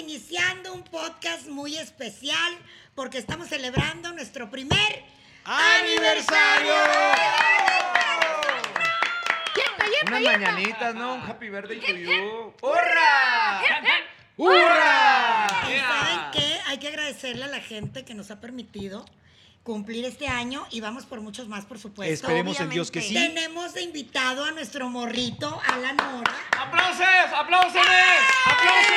iniciando un podcast muy especial porque estamos celebrando nuestro primer ¡Aniversario! Unas mañanitas, ¿no? Un happy birthday to you. ¡Hurra! ¡Hurra! Y ¿Saben qué? Hay que agradecerle a la gente que nos ha permitido cumplir este año y vamos por muchos más, por supuesto. Esperemos en Dios que sí. Tenemos de invitado a nuestro morrito, Alan Mora. ¡Aplausos! ¡Aplausos! ¡Aplausos!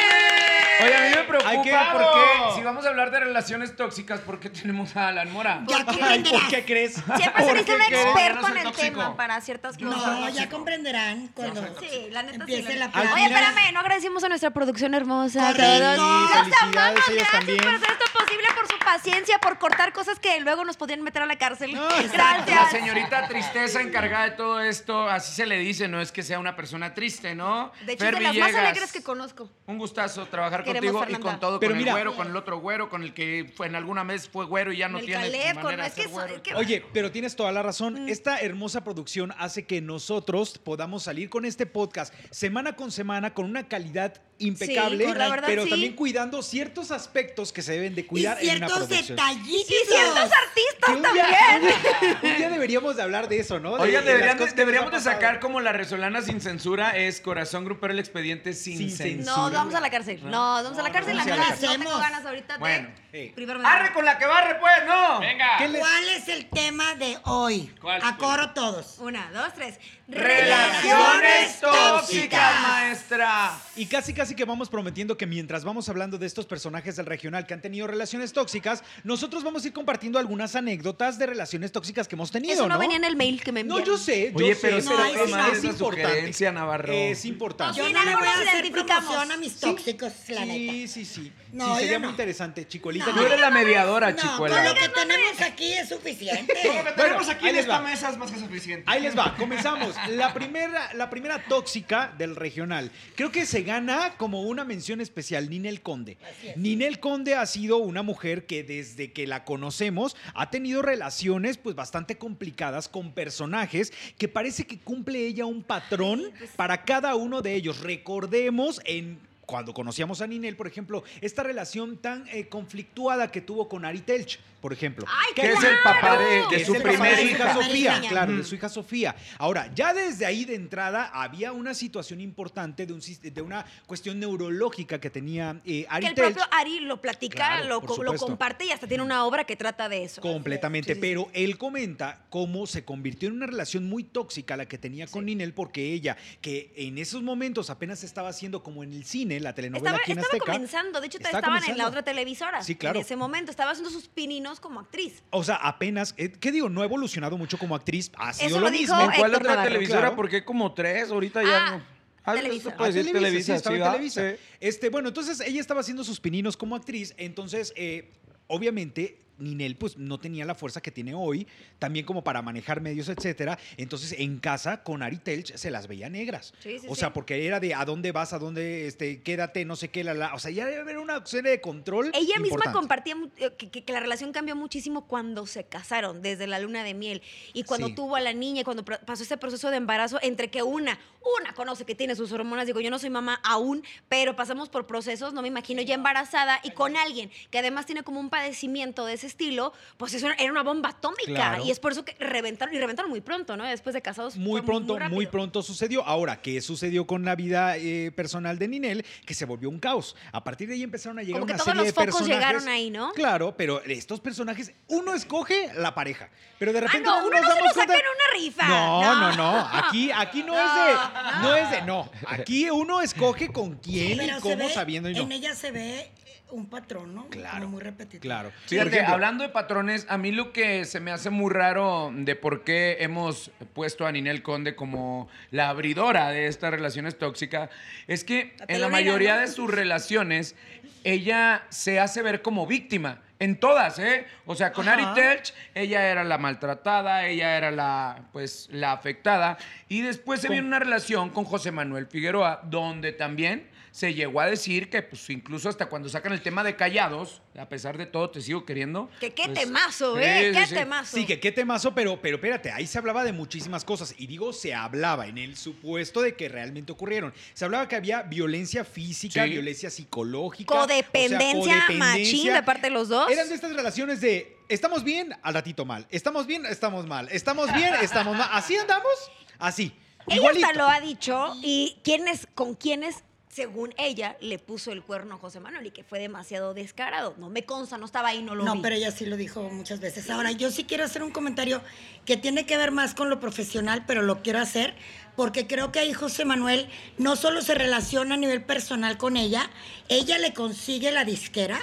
Oye, a mí me preocupa Hay que- porque si vamos a hablar de relaciones tóxicas, ¿por qué tenemos a Alan Mora? Ya comprenderás. ¿por qué crees? Siempre se ¿Por necesita un experto no en el tóxico. tema para ciertas cosas. No, ya comprenderán cuando Sí, la neta empiece sí. la plática. Oye, espérame, no agradecimos a nuestra producción hermosa. a Correcto. todos. Los amamos, gracias también. por hacer esto posible, por su paciencia, por cortar cosas que luego nos podían meter a la cárcel. No, Gracias. La señorita tristeza encargada de todo esto, así se le dice, no es que sea una persona triste, ¿no? De hecho, Fer de las más alegres que conozco. Un gustazo trabajar Queremos, contigo y con todo, Pero con mira- el güero, con el otro güero, con el que fue en alguna vez fue güero y ya no El tiene Caleb, con- manera de es que ser eso- güero. es que- Oye, pero tienes toda la razón. Esta hermosa producción hace que nosotros podamos salir con este podcast semana con semana con una calidad impecable, Sí, la verdad, pero sí. también cuidando ciertos aspectos que se deben de cuidar y en una ciertos producción. detallitos. Y ciertos artistas también. día, un día deberíamos de hablar de eso, ¿no? De- Oigan, deberían deberíamos de sacar como la resolana sin censura es Corazón Grupero el expediente sin, Sin censura. No, vamos a la cárcel. No, vamos a la cárcel. La no, verdad, no no tengo hacemos. ganas ahorita Bueno, de de ¡Arre con la que barre, pues! ¡No! ¡Venga! ¿Qué les- ¿Cuál es el tema de hoy? ¿Cuál? A coro todos. Una, dos, tres. Relaciones tóxicas, maestra. Y casi casi que vamos prometiendo que mientras vamos hablando de estos personajes del regional que han tenido relaciones tóxicas, nosotros vamos a ir compartiendo algunas anécdotas de relaciones tóxicas que hemos tenido, Eso no ¿no? venía en el mail que me No, enviaron. yo sé, yo Oye, sé, pero sí, no, es, importante. Navarro. Es importante. Yo Sí, no le voy a hacer promoción a mis tóxicos, la neta. Sí, sí, sí. No, sí, sería no. muy interesante, Chicuelita. No. Tú eres la mediadora, No, chicuela. con lo que tenemos aquí es suficiente. tenemos aquí en esta mesa es más que suficiente. Ahí les va, comenzamos. La primera, la primera tóxica del regional. Creo que se gana como una mención especial, Ninel Conde. Ninel Conde ha sido una mujer que desde que la conocemos ha tenido relaciones pues bastante complicadas con personajes que parece que cumple ella un patrón para cada uno de ellos. Recordemos en cuando conocíamos a Ninel, por ejemplo, esta relación tan eh, conflictuada que tuvo con Ari Telch, por ejemplo. ¡Ay, Que es el papá de, su primera hija. Sofía, claro, de su hija Sofía. Ahora, ya desde ahí de entrada había una situación importante de, un de una cuestión neurológica que tenía eh, Ari Que el Telch. propio Ari lo platica, Claro, lo, lo comparte y hasta tiene una obra que trata de eso. Completamente, Sí, sí, sí. pero él comenta cómo se convirtió en una relación muy tóxica la que tenía con Ninel porque ella, que en esos momentos apenas estaba haciendo como en el cine, la telenovela Estaba, aquí en estaba Azteca. comenzando, de hecho Estaba estaban en la otra televisora. Sí, claro. En ese momento estaba haciendo sus pininos como actriz. O sea, apenas, eh, ¿qué digo? No ha evolucionado mucho como actriz, ha sido Eso lo lo dijo mismo. ¿En cuál Héctor otra Navarro. televisora? Claro. Porque hay como tres, ahorita ya Ah, no. Ah, Televisa. se puede Ah, decir Televisa, Televisa, sí, estaba sí, en ¿va? Televisa. Sí. Este, bueno, entonces ella estaba haciendo sus pininos como actriz, entonces, eh, obviamente. Ninel pues no tenía la fuerza que tiene hoy, también como para manejar medios, etcétera. Entonces en casa con Ari Telch se las veía negras. Sí, sí, o sí. sea, porque era de a dónde vas, a dónde, este, quédate, no sé qué, la, la. O sea, ya debe haber una serie de control. Ella misma compartía eh, que, que- que la relación cambió muchísimo cuando se casaron, desde la luna de miel. Y cuando tuvo a la niña, y cuando pasó ese proceso de embarazo, entre que una, una conoce que tiene sus hormonas, digo, yo no soy mamá aún, pero pasamos por procesos, no me imagino ya embarazada y con alguien que además tiene como un padecimiento de ese estilo, pues eso era- una bomba atómica. Claro. Y es por eso que reventaron, y reventaron muy pronto, ¿no? Después de casados. Muy pronto, muy, pronto sucedió. Ahora, ¿qué sucedió con la vida eh, personal de Ninel? Que se volvió un caos. A partir de ahí empezaron a llegar Como que una todos serie los de focos personajes. llegaron ahí, ¿no? Claro, pero estos personajes, uno escoge la pareja, pero de Ah, repente no, uno nos no se lo saca cuenta- en una rifa. No, no, no. Aquí, aquí no, es de, No, no es de, no. Aquí uno escoge con quién y cómo sabiendo y no. En ella se ve un patrón, ¿no? Claro, Como muy repetitivo. Claro. Ejemplo, hablando de patrones, a mí lo que se me hace muy raro de por qué hemos puesto a Ninel Conde como la abridora de estas relaciones tóxicas es que La en la mayoría ¿no? de sus relaciones ella se hace ver como víctima. En todas, ¿eh? O sea, con Ari. Telch, ella era la maltratada, ella era la, pues, la afectada. Y después se Con- viene una relación con José Manuel Figueroa, donde también se llegó a decir que, pues, incluso hasta cuando sacan el tema de callados, a pesar de todo te sigo queriendo. Que qué Pues, temazo, ¿eh? sí, qué sí. temazo. Sí, que qué temazo, pero, pero espérate, ahí se hablaba de muchísimas cosas. Y digo, se hablaba en el supuesto de que realmente ocurrieron. Se hablaba que había violencia física, Sí. violencia psicológica. o sea, Codependencia machín codependencia. de parte de los dos. Eran de estas relaciones de estamos bien, al ratito mal. Estamos bien, estamos mal. Estamos bien, estamos mal. Así andamos, así. Ella hasta lo ha dicho y quiénes, con quiénes, según ella, le puso el cuerno a José Manuel y que fue demasiado descarado. No me consta, no estaba ahí, no lo No, vi. pero ella sí lo dijo muchas veces. Ahora, yo sí quiero hacer un comentario que tiene que ver más con lo profesional, pero lo quiero hacer porque creo que ahí José Manuel no solo se relaciona a nivel personal con ella, ella le consigue la disquera,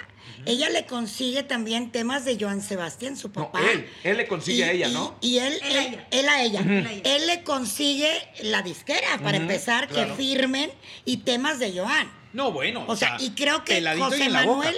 ella le consigue también temas de Joan Sebastián, su No, papá. él, él le consigue a ella, ¿no? Y, él, Él a él, ella. él a ella. Le consigue la disquera, para empezar, claro. que firmen y temas de Joan. No, bueno. O sea, y creo que José. Manuel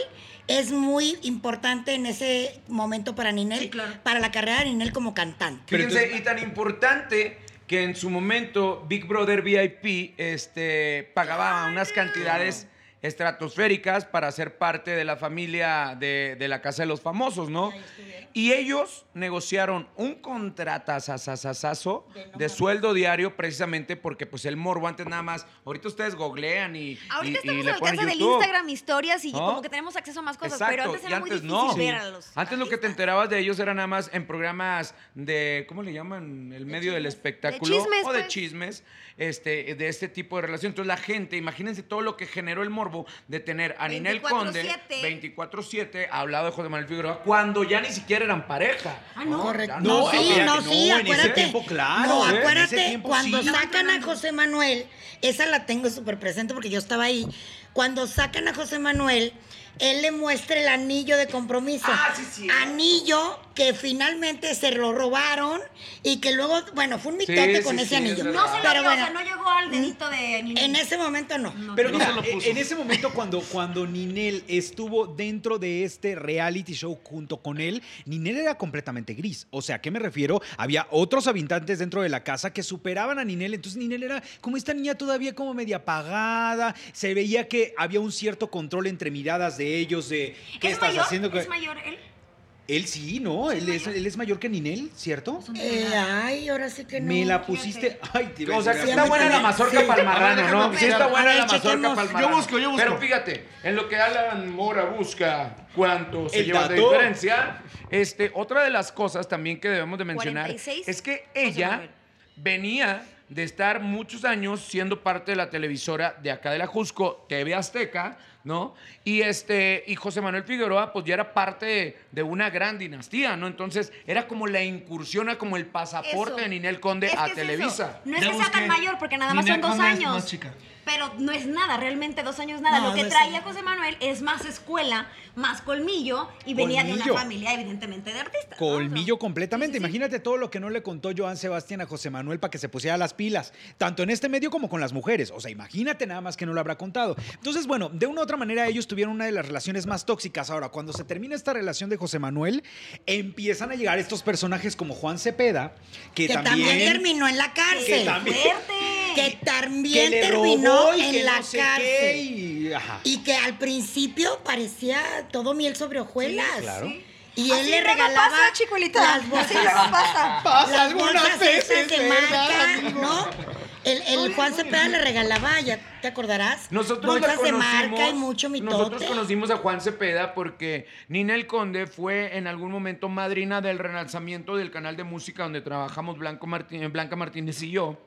es muy importante en ese momento para Ninel, Sí, claro. para la carrera de Ninel como cantante. Pero Fíjense, entonces- y tan importante que en su momento Big Brother VIP este, pagaba unas cantidades estratosféricas para ser parte de la familia de, de la Casa de los Famosos, ¿no? Y ellos negociaron un contratazazazazo De sueldo diario precisamente porque pues el morbo antes nada más, ahorita ustedes googlean y, Ahorita y- y estamos le al alcance del. Instagram, historias y ¿No? como que tenemos acceso a más cosas, Exacto, pero antes y era muy antes difícil no. ver a los Antes lo que te enterabas de ellos era nada más en programas de, ¿cómo le llaman? El medio del chismes. espectáculo. De chismes, o de pues. chismes, este, de este tipo de relación. Entonces la gente, imagínense todo lo que generó el morbo de tener a Ninel 24/7. Conde 24-7 hablado de José Manuel Figueroa cuando ya ni siquiera eran pareja. Ah, no. Correcto. No, no, sí, no, no, sí, en ese acuérdate. tiempo, claro, No, ¿eh? Acuérdate, tiempo, cuando sí. sacan a José Manuel, esa la tengo súper presente porque yo estaba ahí. Cuando sacan a José Manuel, él le muestra el anillo de compromiso. Ah, sí, sí. Anillo que finalmente se lo robaron y que luego, bueno, fue un mitote Sí, con sí, ese sí, anillo. es. No se lo Pero dio, bueno, o sea, no llegó al dedito de Ninel. en ese momento no. Pero No mira, se lo puso. en ese momento cuando, cuando Ninel estuvo dentro de este reality show junto con él, Ninel era completamente gris. O sea, ¿a qué me refiero? Había otros habitantes dentro de la casa que superaban a Ninel. Entonces Ninel era como esta niña todavía como media apagada. Se veía que había un cierto control entre miradas de ellos, de qué ¿Es estás mayor? haciendo. ¿Es mayor él? Él sí, ¿no? Él es, él es mayor que Ninel, ¿cierto? Eh, ay, ahora sí que no. Me la pusiste. Ay, te iba a O sea, decir Sí, está a mí buena la mazorca Sí. para el A ver, marrano, déjame ¿no? Sí está buena A ver, la mazorca chequemos. para el Yo busco, yo busco. Pero fíjate, en lo que Alan Mora busca cuánto se El lleva de dato. diferencia, este, otra de las cosas también que debemos de mencionar 46, es que ella Manuel. venía de estar muchos años siendo parte de la televisora de acá de la Jusco, TV Azteca, ¿no? Y este y José Manuel Figueroa pues ya era parte de, de una gran dinastía, ¿no? Entonces era como la incursión, era como el pasaporte Eso. de Ninel Conde Es que a es eso. Televisa. No es que sea tan mayor, porque nada más Ninel son dos Conde es años. más chica. Pero no es nada, realmente dos años nada. No, Lo que no traía. José Manuel es más escuela, más colmillo y venía de una familia evidentemente de artistas. ¿no? Colmillo completamente. Sí, sí, sí. Imagínate todo lo que no le contó Joan Sebastián a José Manuel para que se pusiera las pilas, tanto en este medio como con las mujeres. O sea, imagínate nada más que no lo habrá contado. Entonces, bueno, de una u otra manera ellos tuvieron una de las relaciones más tóxicas. Ahora, cuando se termina esta relación de José Manuel, empiezan a llegar estos personajes como Juan Cepeda, que, Que también, terminó en la cárcel. Que también- ¡Fuerte! Que que también le terminó en que la no sé cárcel. qué, y- que al principio parecía todo miel sobre hojuelas. Sí, claro. Y él Así le regalaba pasa, chicuelita. las Así bolsas. luego pasa. Pasa las algunas bolsas veces, esas de ¿verdad, marca, amigo? ¿no? El, el Juan Cepeda le regalaba, ya te acordarás, Nosotros bolsas de conocimos, marca y mucho mitote. Nosotros conocimos a Juan Cepeda porque Ninel Conde fue en algún momento madrina del relanzamiento del canal de música donde trabajamos Blanco Martín- Blanca Martínez y yo.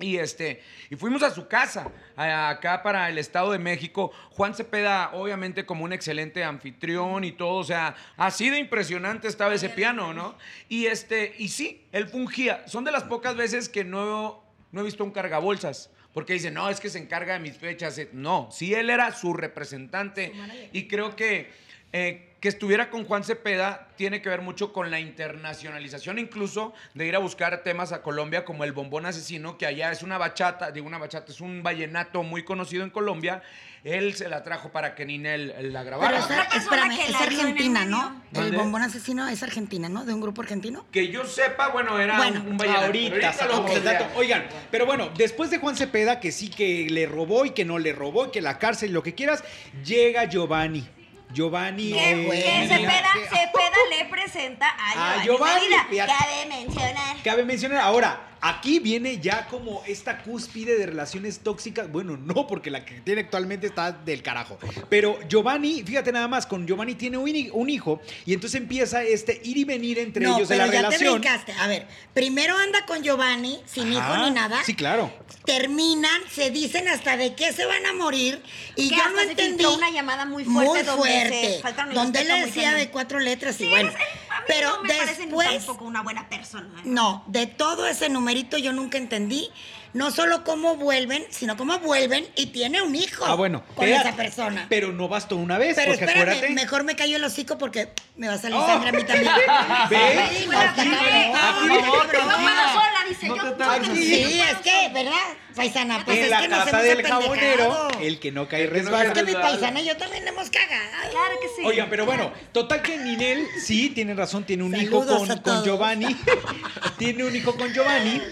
Y este, y fuimos a su casa, acá para el Estado de México. Juan Cepeda, obviamente, como un excelente anfitrión y todo, o sea, así de impresionante estaba ese piano, ¿no? Y este, y sí, él fungía. Son de las pocas veces que no, no he visto un cargabolsas. Porque dicen, no, es que se encarga de mis fechas. Eh, No, sí, él era su representante. Y creo que eh, que estuviera con Juan Cepeda tiene que ver mucho con la internacionalización, incluso de ir a buscar temas a Colombia como el bombón asesino, que allá es una bachata, digo una bachata, es un vallenato muy conocido en Colombia. Él se la trajo para que Ninel la Pero grabara. espérame, que es argentina. ¿no? El bombón asesino es argentina, ¿no? De un grupo argentino. Que yo sepa, bueno, era Bueno, un, un vallenato. Ahorita. Oigan, pero bueno, después de Juan Cepeda, que sí que le robó y que no le robó y que la cárcel y lo que quieras, llega Giovanni. Giovanni. Que, eh, que Cepeda, que- Cepeda le presenta a A Giovanni, Giovanni, Medina. fíjate. Cabe mencionar. Cabe mencionar, ahora, aquí viene ya como esta cúspide de relaciones tóxicas. Bueno, no, porque la que tiene actualmente está del carajo. Pero Giovanni, fíjate nada más, con Giovanni tiene un, hi- un hijo y entonces empieza este ir y venir entre no, ellos de pero la ya relación. te brincaste. A ver, primero anda con Giovanni, sin hijo ni nada. Sí, claro. Terminan, se dicen hasta de qué se van a morir. Y yo hasta no entendí. una llamada muy fuerte donde fuerte, faltaron el donde él le muy decía de cuatro letras y Sí, bueno. eres- a mí pero no me parece después, tampoco una buena persona. ¿eh? no, de todo ese numerito yo nunca entendí. No solo cómo vuelven, sino cómo vuelven y tiene un hijo Ah, bueno. con espérate, esa persona. Pero no bastó una vez, Pero porque espérame, acuérdate. mejor me cayó el hocico porque me va a salir Oh. sangre a mí también. ¿Ves? Sí, es que. ¿verdad? Paisana, pues en es la que nos casa hemos del jabonero, el que no cae resbala. Es que mi paisana y yo también hemos cagado. Claro que sí. Oigan, pero bueno, total que Ninel sí tiene razón, tiene un hijo Saludos con, a con todos. Giovanni. tiene un hijo con Giovanni.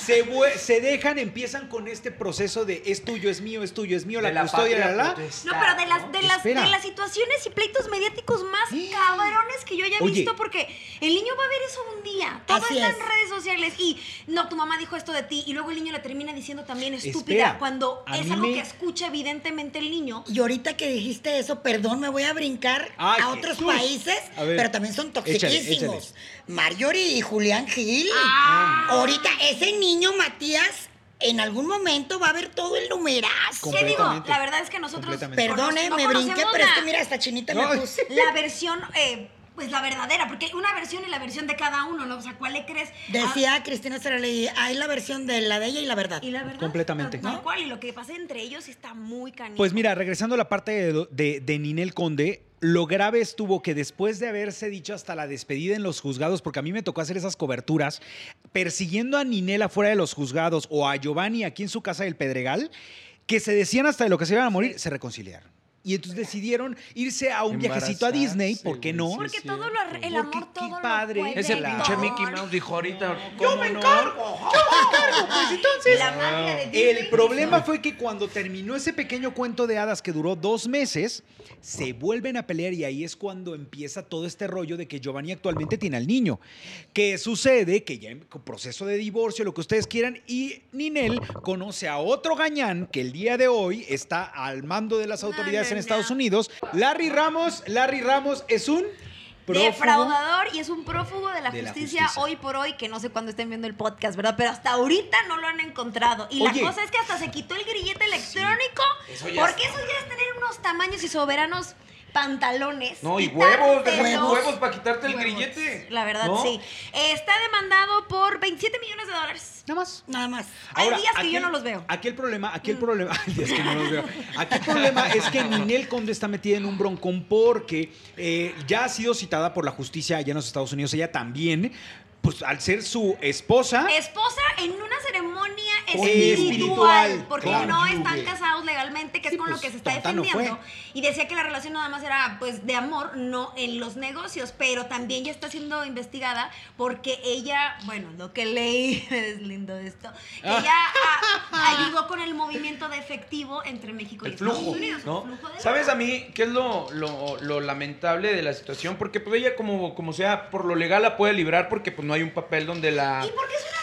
Se, se dejan, empiezan con este proceso de es tuyo, es mío, es tuyo, es mío, la De la custodia, la, la. No, pero de las, de, las, de las situaciones y pleitos mediáticos más cabrones que yo haya Oye. visto, porque el niño va a ver eso un día. Todo Así está es. en redes sociales y no, tu mamá dijo esto de ti y luego el niño le termina diciendo también estúpida Espera, cuando es algo me- que escucha evidentemente el niño. Y ahorita que dijiste eso, perdón, me voy a brincar Ay, a otros Jesús. países, A ver. pero también son toxiquísimos. Marjorie y Julián Gil. Ah. Ahorita ese niño Matías en algún momento va a ver todo el numerazo. ¿Qué digo? La verdad es que nosotros. Perdone, no me brinqué, pero es que mira, esta chinita No. me puse. la versión, eh, pues la verdadera, porque una versión y la versión de cada uno, ¿no? O sea, ¿cuál le crees? Decía Cristina Saraley, hay la versión de la de ella y la verdad. Ah, y la verdad. Completamente. Tal, tal ¿No? cual, y lo que pasa entre ellos está muy canijo. Pues mira, regresando a la parte de, de, de Ninel Conde, lo grave estuvo que después de haberse dicho hasta la despedida en los juzgados, porque a mí me tocó hacer esas coberturas, persiguiendo a Ninel afuera de los juzgados o a Giovanni aquí en su casa del Pedregal, que se decían hasta de lo que se iban a morir, se reconciliaron. Y entonces decidieron irse a un viajecito a Disney, ¿por qué no? Porque Sí, todo es lo, el Porque amor qué todo padre. lo puede Ese pinche. Mickey Mouse dijo ahorita. Yo ¿cómo me no? encargo, yo me encargo, pues entonces. La magia de Disney. El problema fue que cuando terminó ese pequeño cuento de hadas que duró dos meses, se vuelven a pelear y ahí es cuando empieza todo este rollo de que Giovanni actualmente tiene al niño. ¿Qué sucede? Que ya en proceso de divorcio, lo que ustedes quieran, y Ninel conoce a otro gañán que el día de hoy está al mando de las autoridades en Estados. Unidos. Larry Ramos, Larry Ramos es un prófugo. Defraudador y es un prófugo de la, de la justicia, hoy por hoy, que no sé cuándo estén viendo el podcast, ¿verdad? Pero hasta ahorita no lo han encontrado. Y Oye. la cosa es que hasta se quitó el grillete electrónico, eso ya porque eso ya es tener unos tamaños y soberanos pantalones. No, y huevos, deja Huevos. huevos para quitarte el grillete. La verdad, ¿No? sí. Eh, Está demandado por 27 millones de dólares. Nada más. Nada más. Hay días que yo no los veo. Aquí el problema, aquí Mm. el problema, hay días que no los veo. Aquí el problema es que Ninel Conde está metida en un broncón porque eh, ya ha sido citada por la justicia allá en los Estados Unidos. Ella también, pues al ser su esposa, Esposa en una ceremonia Espiritual, espiritual, porque claro. no están casados legalmente, que Sí, es con lo pues, que se está no defendiendo. y decía que la relación nada más era pues de amor, no en los negocios, pero también ya está siendo investigada porque ella, bueno, lo que leí, es lindo esto, que Ah. ella ayudó con el movimiento de efectivo entre México y Estados Unidos. ¿no? el flujo de ¿Sabes a mí qué es lo, lo- lo lamentable de la situación? Porque pues ella como, como sea, por lo legal la puede librar porque pues no hay un papel donde la... Y porque es una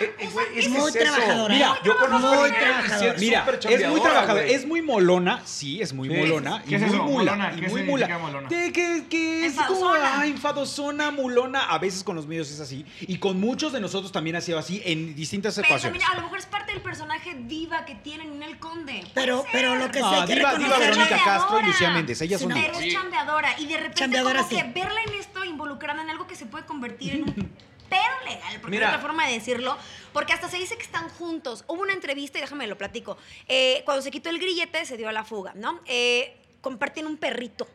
Eh, eh, es muy es trabajadora. Mira, yo conozco Muy trabajadora. es Mira, es muy trabajadora, es muy molona, sí, es muy Sí. molona. ¿Qué y es muy eso? mula, Molona, y ¿qué muy mula. molona? De que, que es como Enfadosona. ah, enfadosona, mulona. A veces con los medios es así. Y con muchos de nosotros también ha sido así en distintas Pero también a lo mejor es parte del personaje diva que tiene Ninel Conde. Pero, pero lo que sí No, diva, Verónica Castro y. Lucía Méndez, ellas Sí, son. Pero es chambeadora. Y de repente como que verla en esto involucrada en algo que se puede convertir en un pedo legal, porque Mira. hay otra forma de decirlo. Porque hasta se dice que están juntos. Hubo una entrevista, y déjame lo platico. Eh, cuando se quitó el grillete, se dio a la fuga, ¿no? Eh, comparten un perrito.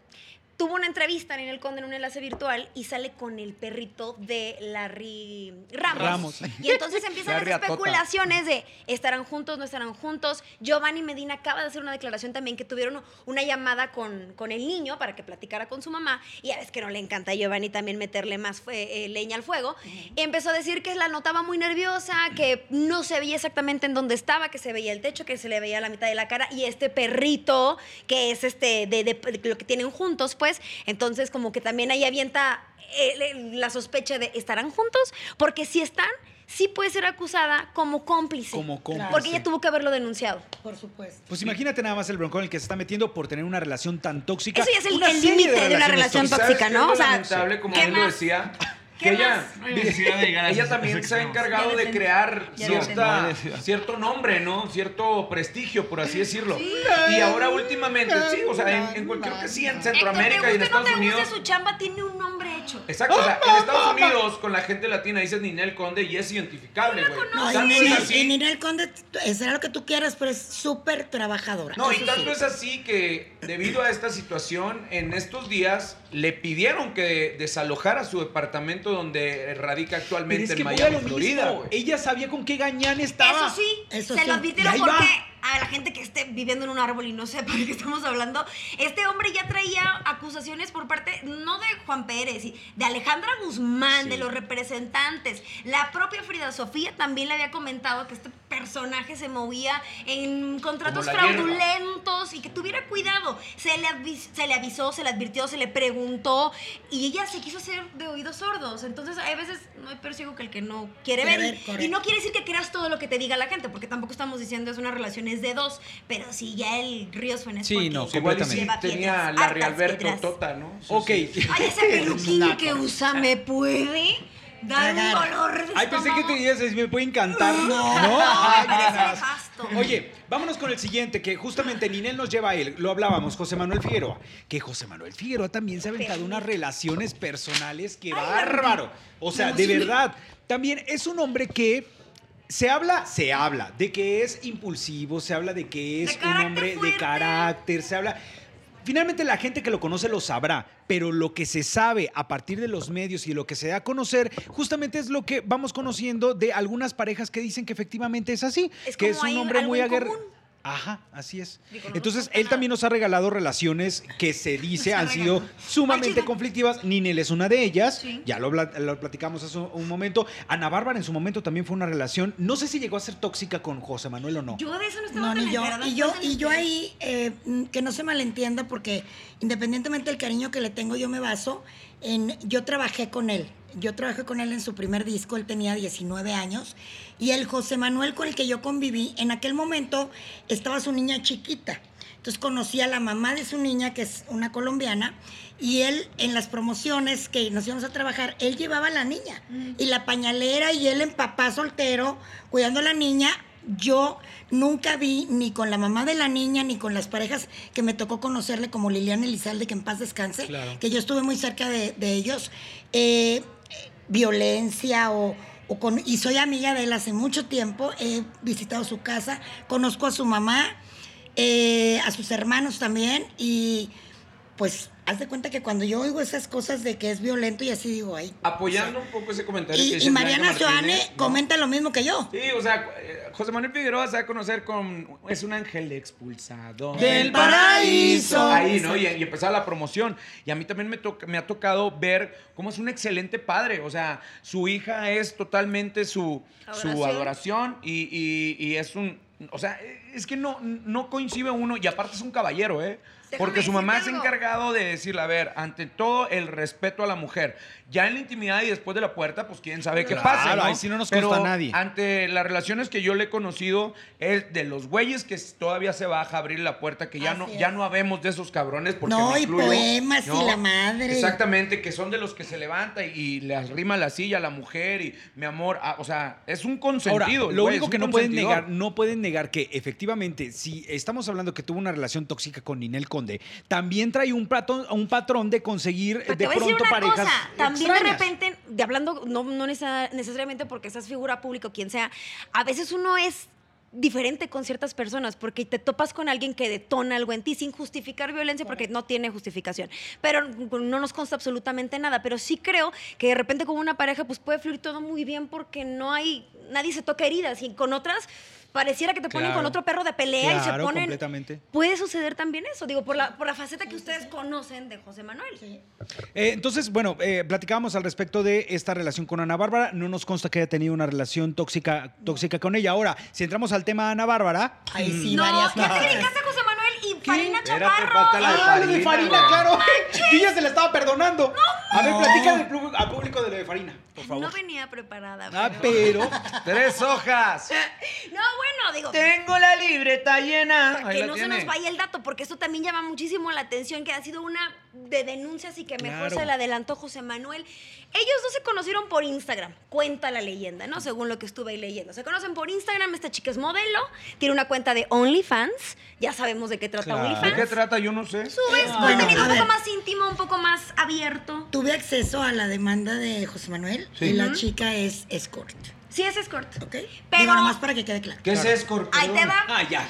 Tuvo una entrevista en el Conde en un enlace virtual y sale con el perrito de Larry Ramos. Ramos. Y entonces empiezan las especulaciones de estarán juntos, no estarán juntos. Giovanni Medina acaba de hacer una declaración también que tuvieron una llamada con, con el niño para que platicara con su mamá. Y ya ves que no le encanta a Giovanni también meterle más fue- eh, leña al fuego. Empezó a decir que la notaba muy nerviosa, que no se veía exactamente en dónde estaba, que se veía el techo, que se le veía la mitad de la cara. Y este perrito, que es este de, de- de lo que tienen juntos, pues, entonces como que también ahí avienta eh, le- la sospecha de estarán juntos, porque si están, sí puede ser acusada como cómplice. Como cómplice. Porque ella tuvo que haberlo denunciado. Por supuesto. Pues imagínate nada más el broncón en el que se está metiendo por tener una relación tan tóxica. Eso ya es el- límite de una relación ¿Y sabes tóxica, ¿no? es lo O sea, lamentable, como ¿qué él lo más? decía, ¿Qué que ella, ella también se ha encargado de crear cierta, cierto nombre, ¿no? Cierto prestigio, por así decirlo. Y ahora últimamente, sí, o sea, en, en cualquier que sí, en Centroamérica y en Estados no te Unidos. su chamba tiene un nombre hecho. Exacto, o sea, en Estados Unidos con la gente latina dices Ninel Conde y es identificable, güey. No, y Ninel, así- y Ninel Conde será lo que tú quieras, pero es súper trabajadora. No, y tanto sí. es así que debido a esta situación, en estos días le pidieron que desalojara su departamento donde radica actualmente es que en Miami, lo Florida. Ella sabía con qué gañán estaba. Eso sí, Eso se sí. lo Y advirtieron porque va. A la gente que esté viviendo en un árbol y no sepa de qué estamos hablando, este hombre ya traía acusaciones por parte, no de Juan Pérez, de Alejandra Guzmán, Sí. de los representantes. La propia Frida Sofía también le había comentado que este personaje se movía en contratos la hierba. fraudulentos y que tuviera cuidado. Se le, se le avisó, se le advirtió, se le preguntó y ella se quiso hacer de oídos sordos. Entonces, hay veces no hay peor ciego que el que no quiere ver. ver, y no quiere decir que creas todo lo que te diga la gente, porque tampoco estamos diciendo es una relación es de dos, pero si ya el río suena es Sí, no, sí lleva tenía piedras, Larry hartas Alberto piedras. Tota, ¿no? Sí, Ok. sí. Ay, ese peluquín que usa me puede dar un dolor de Ay, pensé que te dirías, me puede encantar. No. Ay, nefasto. Oye, vámonos con el siguiente, que justamente Ninel nos lleva a él. Lo hablábamos, José Manuel Figueroa. Que José Manuel Figueroa también se ha aventado unas relaciones personales que Ay, bárbaro. O sea, de verdad. También es un hombre que se habla, se habla de que es impulsivo, se habla de que es De un hombre de carácter, se habla. Finalmente la gente que lo conoce lo sabrá, pero lo que se sabe a partir de los medios y lo que se da a conocer, justamente es lo que vamos conociendo de algunas parejas que dicen que efectivamente es así, Es que es un hombre muy aguerrido. Ajá, así es. Digo, no nos Entonces, él nada. también nos ha regalado relaciones que se dice han sido sumamente Ay, conflictivas. Ninel es una de ellas. Sí. Ya lo, platicamos hace un momento. Ana Bárbara en su momento también fue una relación. No sé si llegó a ser tóxica con José Manuel o no. Yo de eso no estaba No, ni yo. Y yo, y yo ahí, eh, que no se malentienda, porque independientemente del cariño que le tengo, yo me baso en. Yo trabajé con él. Yo trabajé con él en su primer disco, él tenía 19 años. Y el José Manuel con el que yo conviví, en aquel momento estaba su niña chiquita. Entonces conocí a la mamá de su niña, que es una colombiana, y él en las promociones que nos íbamos a trabajar, él llevaba a la niña. Y la pañalera y él en papá soltero, cuidando a la niña. Yo nunca vi ni con la mamá de la niña, ni con las parejas que me tocó conocerle, como Liliana Elizalde, que en paz descanse, Claro. que yo estuve muy cerca de, de ellos, eh, violencia o, o con, y soy amiga de él hace mucho tiempo, he visitado su casa, conozco a su mamá, eh, a sus hermanos también, y pues haz de cuenta que cuando yo oigo esas cosas de que es violento y así digo, ay. Apoyando un poco ese comentario que Y, dice y Mariana Joane ¿no? comenta lo mismo que yo. Sí, o sea, eh, José Manuel Figueroa se va a conocer con. Es un ángel expulsado. Del paraíso. Ahí, ¿no? Y, y empezaba la promoción. Y a mí también me, toca- me ha tocado ver cómo es un excelente padre. O sea, su hija es totalmente su su Adoración. adoración y, y- y es un. O sea, es que no, no coincide uno. Y aparte es un caballero, ¿eh? Porque su mamá se ha decirte algo. encargado de decirle, a ver, ante todo el respeto a la mujer. Ya en la intimidad y después de la puerta, pues quién sabe qué Claro, pase, ¿no? ahí sí no nos Pero consta a nadie. ante las relaciones que yo le he conocido, es de los güeyes que todavía se baja a abrir la puerta, que ya Así no, es. ya no habemos de esos cabrones. Porque No, me y poemas y la madre. Exactamente, que son de los que se levanta y, y le arrima la silla a la mujer y mi amor, ah, o sea, es un Ahora, consentido. el lo güey, único es que no pueden negar, no pueden negar que efectivamente, si estamos hablando que tuvo una relación tóxica con Ninel Conde, también trae un patrón, un patrón de conseguir Pero de te voy a decir pronto una parejas cosa, también de repente, de hablando, no, no necesa- necesariamente porque seas figura pública o quien sea, a veces uno es diferente con ciertas personas porque te topas con alguien que detona algo en ti sin justificar violencia porque no tiene justificación. Pero no nos consta absolutamente nada. Pero sí creo que de repente con una pareja pues puede fluir todo muy bien porque no hay, nadie se toca heridas y con otras pareciera que te ponen con otro perro de pelea y se ponen... completamente. Puede suceder también eso, digo, por la, por la faceta que ustedes conocen de José Manuel. Eh, entonces, bueno, eh, platicábamos al respecto de esta relación con Ana Bárbara. No nos consta que haya tenido una relación tóxica, tóxica con ella. Ahora, si entramos al tema de Ana Bárbara. Ahí sí, no, varias ya te dedicaste a José Manuel y Farina Chaparro. Ah, lo de Farina, claro. Yo ya se la estaba perdonando. A ver, público- al público de lo de Farina, por favor. No venía preparada. Ah, pero-. Tres hojas. No, bueno, digo, Tengo la libreta llena. para que no se nos vaya el dato, porque esto también llama muchísimo la atención, que ha sido una de denuncias y que mejor Claro. se le adelantó José Manuel. Ellos dos se conocieron por Instagram, cuenta la leyenda, ¿no? Según lo que estuve ahí leyendo. Se conocen por Instagram, esta chica es modelo, tiene una cuenta de OnlyFans, ya sabemos de qué trata Claro. ¿De OnlyFans. qué trata? Yo no sé. Subes Bueno, contenido un poco más íntimo, un poco más abierto. Tuve acceso a la demanda de José Manuel y la chica es escort, Sí, es escort. ¿ok? Pero- Digo, nada más para que quede claro. ¿Qué es escort? Ahí te va. Ah, ya.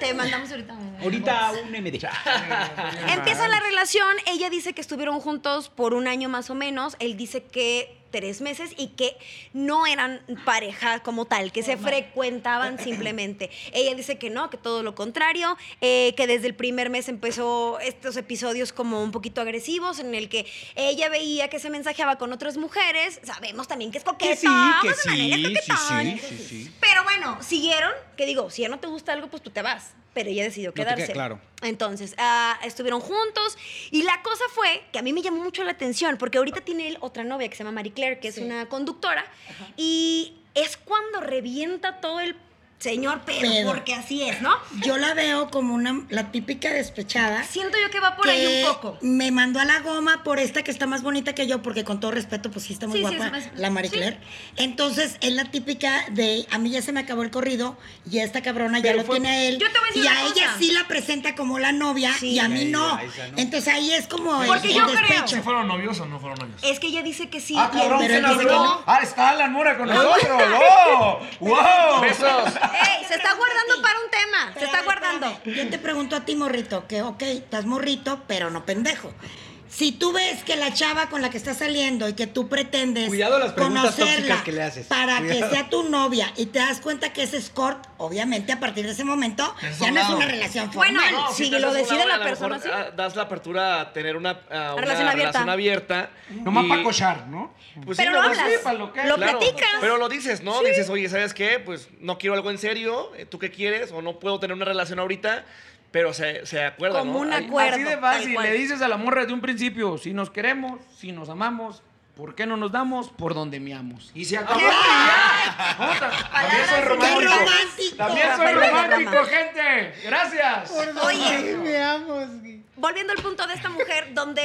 Te mandamos ahorita. Ahorita un MD. Empieza la relación, ella dice que estuvieron juntos por un año más o menos, él dice que tres meses y que no eran pareja como tal, que se frecuentaban simplemente. Ella dice que no, que todo lo contrario, eh, que desde el primer mes empezó estos episodios como un poquito agresivos en el que ella veía que se mensajeaba con otras mujeres, sabemos también que es coqueta, Que sí, que José Manuel es sí, sí, coquetón. sí, sí, sí. Pero bueno, siguieron, que digo, si ya no te gusta algo, pues tú te vas. Pero ella decidió No quedarse. queda claro. Entonces, ah, estuvieron juntos y la cosa fue que a mí me llamó mucho la atención porque ahorita tiene él otra novia que se llama Marie Claire, que es Sí. una conductora, y es cuando revienta todo el señor Pedro, Pedo. porque así es, ¿no? Yo la veo como una, la típica despechada. Siento yo que va por ahí un poco. me mandó a la goma por esta que está más bonita que yo, porque con todo respeto, pues sí está muy Sí, sí, guapa es más- la Marie sí. Claire. Entonces, es la típica de a mí ya se me acabó el corrido y esta cabrona ya lo tiene a él. Yo te voy a decir y a ella sí la presenta como la novia Sí. y a mí no. Entonces ahí es como el, Porque el yo creo- despecho. ¿Si fueron novios o no fueron novios? Es que ella dice que sí. Ah, cabrón, pero se él nos dice que habló. no. Ah, está Alan Mora con nosotros. ¡Oh! ¡Wow! Besos. ¡Ey! Se está guardando para un tema. Se está guardando. espérame. Yo te pregunto a ti, morrito, que ok, estás morrito, pero no pendejo. Si tú ves que la chava con la que estás saliendo y que tú pretendes Cuidado las preguntas conocerla tóxicas que le haces. para Cuidado. que sea tu novia y te das cuenta que es escort, obviamente a partir de ese momento Es ya no es una relación Bueno, formal. no, si lo decide la persona, mejor, sí. ah, Das la apertura a tener una, a una Relación abierta. relación abierta. Nomás y- para cochar, ¿no? Pues Pero sí, lo hablas, sí, para lo que lo claro. platicas. Pero lo dices, ¿no? Dices, oye, ¿sabes qué? Pues no quiero algo en serio. eh, ¿Tú qué quieres? O no puedo tener una relación ahorita. Pero se, se acuerdan, Como ¿no? un acuerdo. Así de fácil. Le dices a la morra desde un principio, si nos queremos, si nos amamos, ¿por qué no nos damos? Por donde meamos. Y se acabó. También soy ¡Qué romántico. romántico! También soy romántico, gente. Gracias. Oye, Veamos. volviendo al punto de esta mujer, donde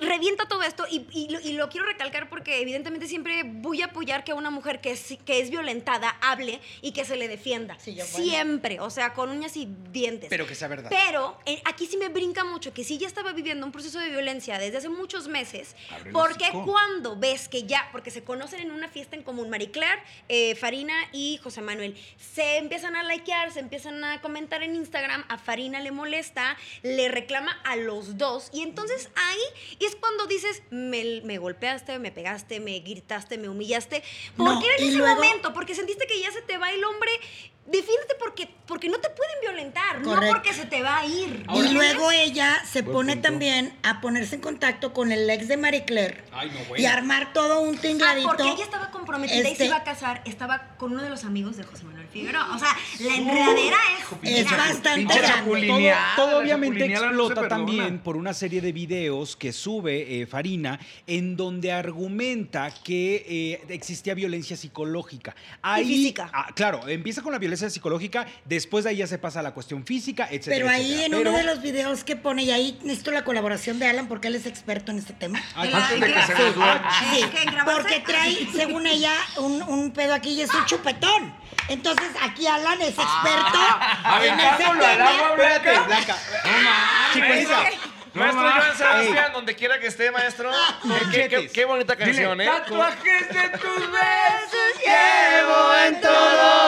revienta todo esto y, y lo, y lo quiero recalcar porque evidentemente siempre voy a apoyar que una mujer que es, que es violentada hable y que se le defienda. Sí, yo, bueno. siempre, o sea, con uñas y dientes. Pero que sea verdad. Pero eh, aquí sí me brinca mucho que si ya estaba viviendo un proceso de violencia desde hace muchos meses, Abre porque cuando ves que ya, porque se conocen en una fiesta en común, Marie Claire, eh, Farina y José Manuel, se empiezan a likear, se empiezan a comentar en Instagram, a Farina le molesta, le reclama a los dos, y entonces ahí es cuando dices, me, me golpeaste, me pegaste, me gritaste, me humillaste. ¿Por No, qué en y ese luego- momento? Porque sentiste que ya se te va el hombre. Defiéndete porque, porque no te pueden violentar, no porque se te va a ir. y luego ella se Buen pone punto. también a ponerse en contacto con el ex de Marie Claire Ay, no, y bueno. armar todo un Ah, tingladito. porque ella estaba comprometida y se Este- iba a casar, estaba con uno de los amigos de José Manuel Figueroa. O sea, la enredadera es. Es bastante grande. Todo, obviamente no explota también por una serie de videos que sube eh, Farina en donde argumenta que eh, existía violencia psicológica. Ahí, física. ah, claro, empieza con la violencia psicológica, después de ahí ya se pasa a la cuestión física, etcétera. Pero ahí etcétera. en Pero- uno de los videos que pone, y ahí necesito la colaboración de Alan porque él es experto en este tema. Ay, la- Antes de que se nos. Sí, ¿En qué? ¿En grabarse? porque trae, según ella, un, un pedo aquí y es un chupetón. Entonces aquí Alan es experto en ese tema. Espérate, Blanca. Maestro, No maestro más. Joan Sebastián, donde quiera que esté, maestro. Qué, qué- qué bonita canción, Dile, ¿eh? Tatuajes de tus besos Llevo en todo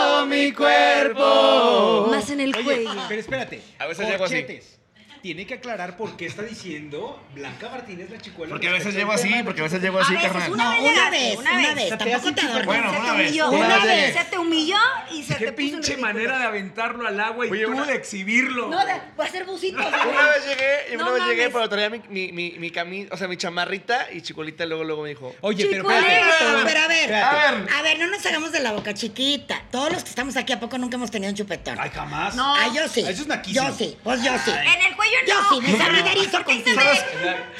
cuerpo. Más en el Oye, cuello. pero espérate. A veces llego así. Corchetes. Tiene que aclarar por qué está diciendo Blanca Martínez la chicuela. Porque a veces llego así, porque a veces llego así, carnal. una No, vez una vez, una una vez. vez. Se te Tampoco te adormes. Bueno, se una te vez. humilló. Una Una vez. vez. Se te humilló y se Qué te puso pinche manera de aventarlo al agua y Oye, tú una- de exhibirlo. No, de, voy a hacer bucitos. Una vez llegué, y No una vez llegué, pero traía mi, mi, mi, mi camisa, o sea, mi chamarrita y Chicolita luego, luego me dijo. Oye, pero espérate. Pero a ver. A ver. a ver, no nos hagamos de la boca chiquita. Todos los que estamos aquí, ¿a poco nunca hemos tenido un chupetón? Ay, jamás. No. Ah, yo sí. Eso es naquísimo. Yo sí, pues yo sí. En el cuello Yo no. sí, me solidarizo contigo. ¿Sabes-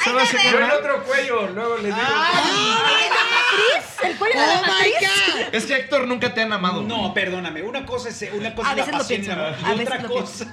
sabes se qué. Yo el otro cuello, luego les digo. El cuello de la ¡Oh, my matriz. God! Es que Héctor nunca te han amado. No, perdóname. Una cosa es, una cosa A es la veces lo pasión y pienso. la- otra cosa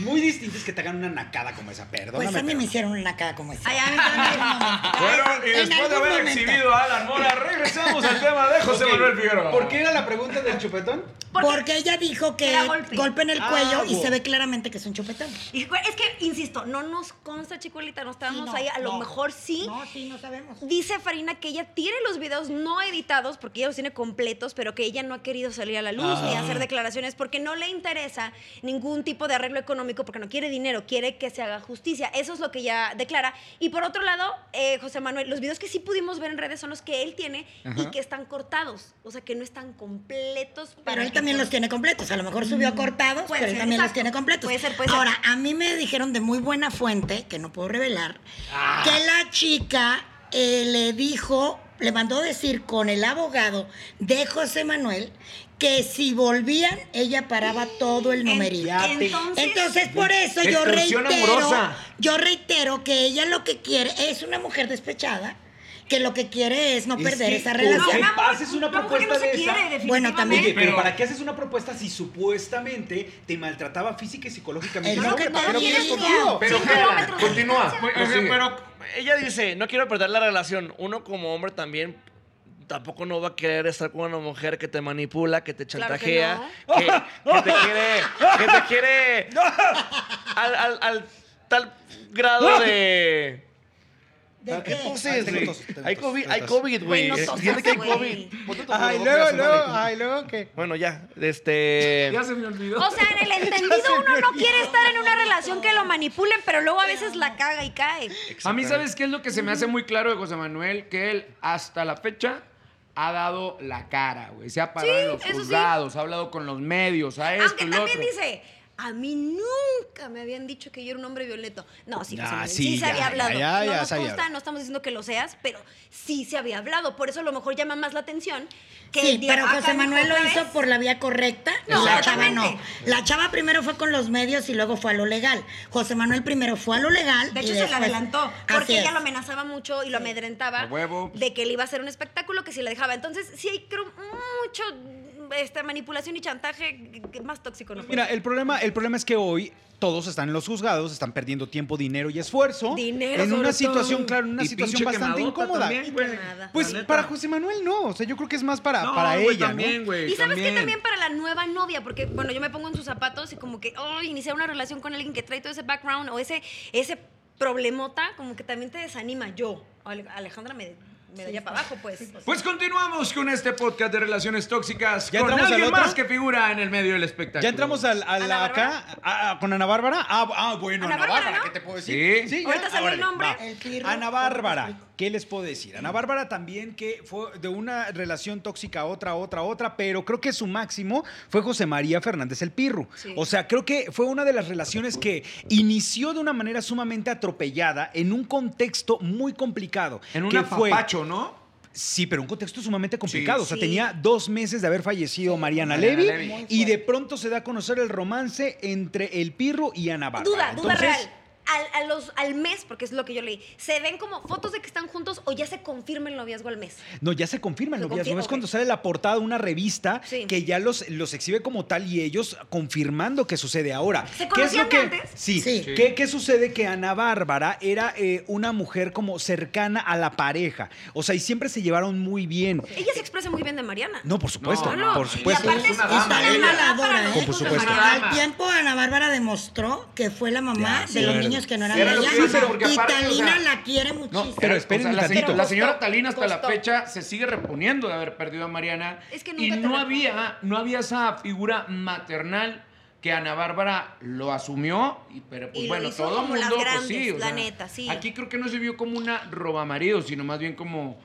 muy distinta es que te hagan una nacada como esa. Perdóname. Pues a mí me hicieron una cara como esa. Ay, a mí. Bueno, y después de haber exhibido a Alan Mora, regresamos al tema de José Manuel Figueroa. ¿Por qué era la pregunta del chupetón? Porque- Porque ella dijo que Era golpe. golpe. en el Ah, cuello y wow. se ve claramente que es un chupetón. Y es que, insisto, no nos consta, chicuelita, no estábamos Sí, no, ahí, a lo mejor sí. No, sí, no sabemos. Dice Farina que ella tiene los videos no editados porque ella los tiene completos, pero que ella no ha querido salir a la luz ni hacer declaraciones porque no le interesa ningún tipo de arreglo económico porque no quiere dinero, quiere que se haga justicia. Eso es lo que ella declara. Y por otro lado, eh, José Manuel, los videos que sí pudimos ver en redes son los que él tiene y que están cortados, o sea que no están completos. para Pero él que también los tiene completos. A lo mejor subió cortados, pero él también los tiene completos. Puede ser, puede ser. Ahora, a mí me dijeron de muy buena fuente, que no puedo revelar, Ah. que la chica eh, le dijo, le mandó decir con el abogado de José Manuel que si volvían, ella paraba todo el numerito. Entonces, Entonces, por eso yo reitero, amorosa. yo reitero que ella lo que quiere es una mujer despechada, que lo que quiere es no Es perder que, esa ¿por relación. una haces una propuesta no se de esa? quiere, Bueno, también. Oye, pero, ¿para qué haces una propuesta si supuestamente te maltrataba física y psicológicamente? Es ¿Para lo que quieres contigo? Pero Continúa. pero ella dice, no quiero perder la relación. Uno como hombre también tampoco no va a querer estar con una mujer que te manipula, que te Claro que chantajea, que, que te quiere, que te quiere al, al- al tal grado de... ¿De ¿Qué güey? Hay COVID, hay. COVID, güey. Güey, no tosas, Siente que hay güey. COVID. Ponte tu Ay, cubrebocas, luego, luego, madre. ay, luego, ¿qué? Bueno, ya, este... Ya se me olvidó. O sea, en el entendido uno no quiere estar en una relación que lo manipulen, pero luego a veces la caga y cae. A mí, ¿sabes qué es lo que se me hace muy claro de José Manuel? Que él, hasta la fecha, ha dado la cara, güey. Se ha parado Sí, en los eso sí. juzgados, ha hablado con los medios, a esto Aunque y lo también otro. dice, a mí nunca me habían dicho que yo era un hombre violento. No, sí, Ah, José Manuel, sí, sí, se ya, había hablado. ya, ya, no nos se había consta, hablado. no estamos diciendo que lo seas, pero sí se había hablado. Por eso a lo mejor llama más la atención que Sí, diga, pero "Ah, José Manuel lo hizo vez". por la vía correcta No, y la chava no. La chava primero fue con los medios y luego fue a lo legal. José Manuel primero fue a lo legal. De y hecho, se le después- adelantó. Porque ella lo amenazaba mucho y lo amedrentaba huevo. de que le iba a hacer un espectáculo que si le dejaba. Entonces, sí hay creo, mucho este, manipulación y chantaje más tóxico no puede Mira, ser. el problema, el problema es que hoy todos están en los juzgados, están perdiendo tiempo, dinero y esfuerzo. Dinero, En una situación, todo. claro, en una Y situación bastante incómoda. también. Pues neta. para José Manuel no, o sea, yo creo que es más para, No, para ella, también, ¿no? Y sabes que también para la nueva novia, porque bueno, yo me pongo en sus zapatos y como que, oh, iniciar una relación con alguien que trae todo ese background o ese, ese problemota, como que también te desanima. Yo, Ale- Alejandra me, me da ya para abajo, pues. Pues continuamos con este podcast de relaciones tóxicas ¿Ya con entramos al alguien más que figura en el medio del espectáculo. Ya entramos al, al- ¿Ana acá ah, ah, con Ana Bárbara. Ah, ah, bueno, Ana Ana, Bárbara, Bárbara, ¿no? ¿qué te puedo decir? Sí. ya, Ahorita salió el nombre. El. Ana Bárbara, ¿qué les puedo decir? Ana Bárbara también que fue de una relación tóxica a otra, otra, otra, pero creo que su máximo fue José María Fernández el Pirru. Sí. O sea, creo que fue una de las relaciones que inició de una manera sumamente atropellada en un contexto muy complicado. En un que fue apapacho, ¿no? Sí, pero un contexto sumamente complicado. Sí. O sea, Sí. tenía dos meses de haber fallecido Mariana, Mariana Levy, y de pronto se da a conocer el romance entre el Pirro y Ana Bárbara. Duda, duda Entonces, real. Al, a los, al mes, porque es lo que yo leí, ¿se ven como fotos de que están juntos o ya se confirma el noviazgo al mes? No, ya se confirma el Se noviazgo. confirma, Es cuando sale la portada de una revista Sí. que ya los, los exhibe como tal y ellos confirmando que sucede ahora. ¿Se ¿Qué es lo que antes? Sí. Sí. Sí. ¿Qué, qué sucede? Que Ana Bárbara era eh, una mujer como cercana a la pareja. O sea, y siempre se llevaron muy bien. Ella se expresa muy bien de Mariana. No, por supuesto, No, no. por Y supuesto. aparte Es una es dama, una por supuesto. Al tiempo Ana Bárbara demostró que fue la mamá Ya, de los cierto. Niños que no eran Era de lo ella. que iba a decir, porque y aparte, o Talina sea, la quiere No, muchísimo. pero o esperen sea, un la, tantito. señora, la señora Talina hasta la costó. fecha se sigue reponiendo de haber perdido a Mariana. Es que y nunca te no repones. había, no había esa figura maternal que Ana Bárbara lo asumió, y, pero pues Y lo bueno, hizo todo el como las mundo, pues, grandes, sí, o la sea, neta, sí. Aquí creo que no se vio como una roba marido, sino más bien como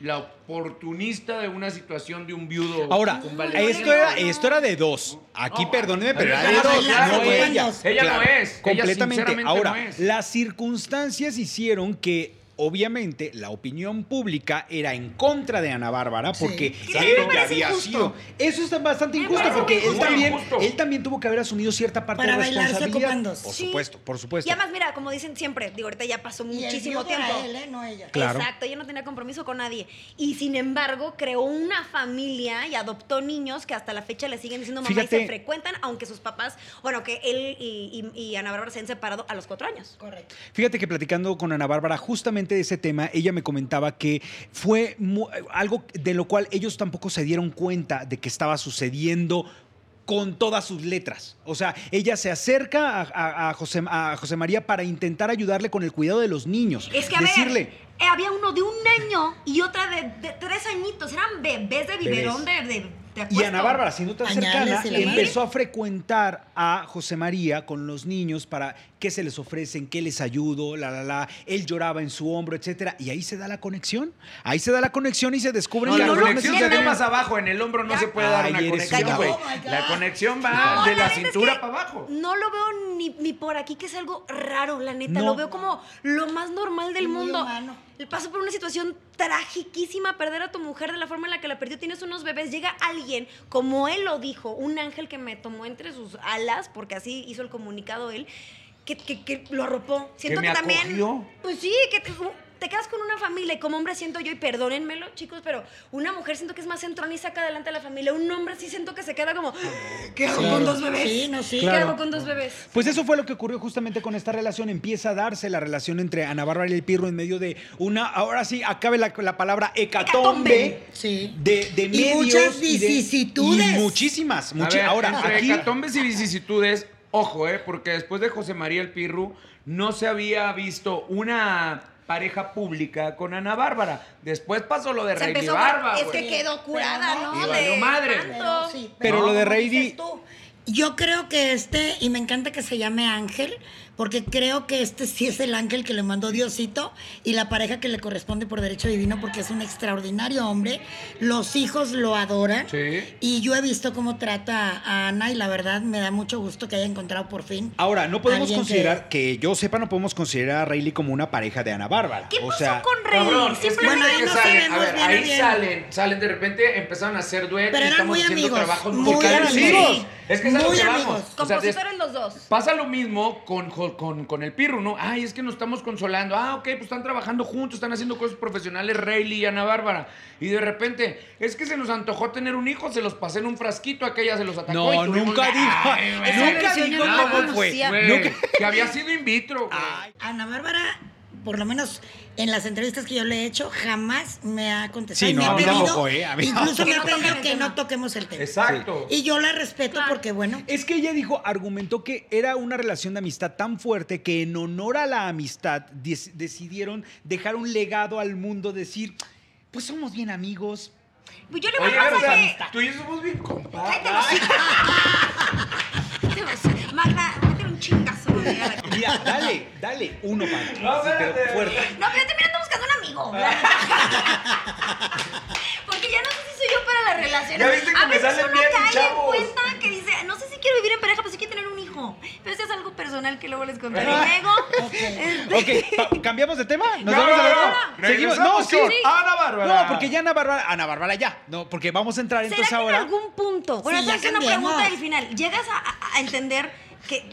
la oportunista de una situación de un viudo. Ahora, convaleciente. esto era, esto era de dos. Aquí, No, perdónenme, pero era de ella no dos. No ella. Ella no Claro, es, ella Completamente. Ahora, no es. las circunstancias hicieron que. Obviamente, la opinión pública era en contra de Ana Bárbara Sí. porque Que él ya había injusto. sido. Eso está bastante injusto porque él también, injusto. él también tuvo que haber asumido cierta parte Para de responsabilidad. Por Sí. supuesto, por supuesto. Y además, mira, como dicen siempre, digo, ahorita ya pasó muchísimo tiempo. él, ¿eh? No ella. Claro. Exacto, ella no tenía compromiso con nadie. Y sin embargo, creó una familia y adoptó niños que hasta la fecha le siguen diciendo mamá y se frecuentan, aunque sus papás, bueno, que él y, y- y Ana Bárbara se han separado a los cuatro años. Correcto. Fíjate que platicando con Ana Bárbara justamente de ese tema, ella me comentaba que fue algo de lo cual ellos tampoco se dieron cuenta de que estaba sucediendo con todas sus letras. O sea, ella se acerca a, a- a José, a José María para intentar ayudarle con el cuidado de los niños. Es que, a Decirle, ver, eh, había uno de un año y otra de, de tres añitos. Eran bebés de biberón de, de, de Y. Ana Bárbara, siendo tan cercana, empezó a frecuentar a José María con los niños para qué se les ofrecen, qué les ayudo, la, la, la. Él lloraba en su hombro, etcétera. Y ahí se da la conexión. Ahí se da la conexión y se descubre No, que la conexión se ve más abajo, en el hombro no Ya. se puede dar Ay, una eres conexión, güey. Oh. La conexión va No, de la la neta es cintura que para abajo. No lo veo ni, ni por aquí, que es algo raro, la neta. No. Lo veo como lo más normal del Muy mundo. humano. El paso por una situación tragiquísima, perder a tu mujer de la forma en la que la perdió. Tienes unos bebés, llega alguien, como él lo dijo, un ángel que me tomó entre sus alas, porque así hizo el comunicado él, que, que- que lo arropó. Siento me que, también. acogió. Pues sí, que te, te quedas con una familia y como hombre siento yo, y perdónenmelo, chicos, pero una mujer siento que es más centrón y saca adelante a la familia. Un hombre sí siento que se queda como, ¿qué hago con dos bebés? Sí, no, sí. ¿Qué hago con dos bebés? Pues eso fue lo que ocurrió justamente con esta relación. Empieza a darse la relación entre Ana Bárbara y el Pirro en medio de una, ahora sí, acabe la, la palabra hecatombe. Hecatombe. Sí. De, de Y medios. muchas y de- vicisitudes. y muchísimas. A muchi- ver, ahora, entre aquí. hecatombes y vicisitudes, ojo, eh, porque después de José María el Pirru no se había visto una pareja pública con Ana Bárbara. Después pasó lo de Se Rey empezó Barba, es que quedó curada, Pero ¿no? no, y valió De madre. tanto. Pero, sí, Pero lo de tú, Yo creo que este, y me encanta que se llame Ángel, porque creo que este sí es el ángel que le mandó Diosito y la pareja que le corresponde por derecho divino, porque es un extraordinario hombre. Los hijos lo adoran. Sí. Y yo he visto cómo trata a Ana y la verdad me da mucho gusto que haya encontrado por fin. Ahora, no podemos considerar, que... yo sepa, no podemos considerar a Rayleigh como una pareja de Ana Bárbara. ¿Qué o pasó sea, con que Simplemente Bueno, ahí que no salen, a sabemos ver, bien, ahí bien. salen, salen de repente, empezaron a hacer duetos Pero eran estamos muy haciendo amigos, trabajos muy amigos. Es que es Muy que amigos. vamos. O sea, Compositores los dos. Pasa lo mismo con, jo- con, con el Pirro, ¿no? Ay, es que nos estamos consolando. Ah, ok, pues están trabajando juntos, están haciendo cosas profesionales, Rayleigh y Ana Bárbara. Y de repente, es que se nos antojó tener un hijo, se los pasé en un frasquito, aquella se los atacó. No, y tuvimos- nunca dijo- Ay, nunca dijo cómo fue. Nunca- Que había sido in vitro, güey. Ana Bárbara, por lo menos en las entrevistas que yo le he hecho, jamás me ha contestado. Sí, no, me ha pedido, tampoco, ¿eh? Incluso me ha pedido Que no toquemos el tema. Exacto. Y yo la respeto Claro. porque, bueno, Es que ella dijo, argumentó que era una relación de amistad tan fuerte que en honor a la amistad decidieron dejar un legado al mundo, decir, pues somos bien amigos. Pues yo le voy Oye, a pasar sea, que... tú y yo somos bien compadres. Cállate Mira, dale, dale, uno para ti, No, sí, pero espérate. fuerte. No, pero también ando buscando un amigo. Porque ya no sé si soy yo para las relaciones. Ya viste a veces uno bien, cae en cuenta que dice, no sé si quiero vivir en pareja, pero sí quiero tener un hijo. Pero eso es algo personal que luego les contaré. Luego, este, Ok, pa- ¿cambiamos de tema? ¿Nos No, vamos a no? Seguimos. No, sí. Ana Bárbara. No, porque ya Ana Bárbara, Ana Bárbara ya. No, porque vamos a entrar ¿Será entonces que en ahora. algún punto, bueno, Sí, es una pregunta del final, llegas a entender que,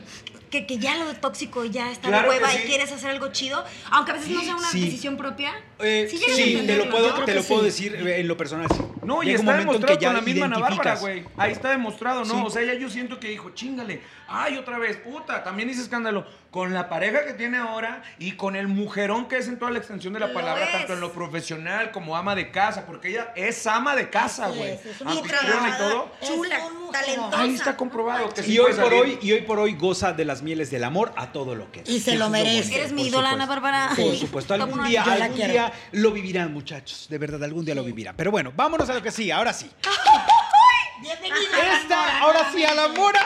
que, que ya lo tóxico ya está Claro de hueva sí. y quieres hacer algo chido, aunque a veces no sea una Sí. decisión propia? Eh, Sí sí, te lo puedo, te lo puedo decir eh, en lo personal. sí. No, y Llega está demostrado que ya con la misma Ana Bárbara, güey. Ahí está demostrado, ¿no? Sí. O sea, ella yo siento que dijo, chingale, ay, otra vez, puta, también hice escándalo. Con la pareja que tiene ahora y con el mujerón que es en toda la extensión de la Lo palabra, es. tanto en lo profesional como ama de casa, porque ella es ama de casa, güey. es, es una Anfitriona y todo. Chula, talentosa. Ahí está comprobado que sí Y hoy por salir. hoy, y hoy por hoy goza de las mieles del amor a todo lo que es. Y se lo merece. Eres mi ídola. Ana Bárbara. Por Sí. supuesto, algún día, algún día lo vivirán, muchachos. De verdad, algún día lo vivirán. Pero bueno, vámonos a lo que sí, ahora sí. Esta, ahora sí, a la mora.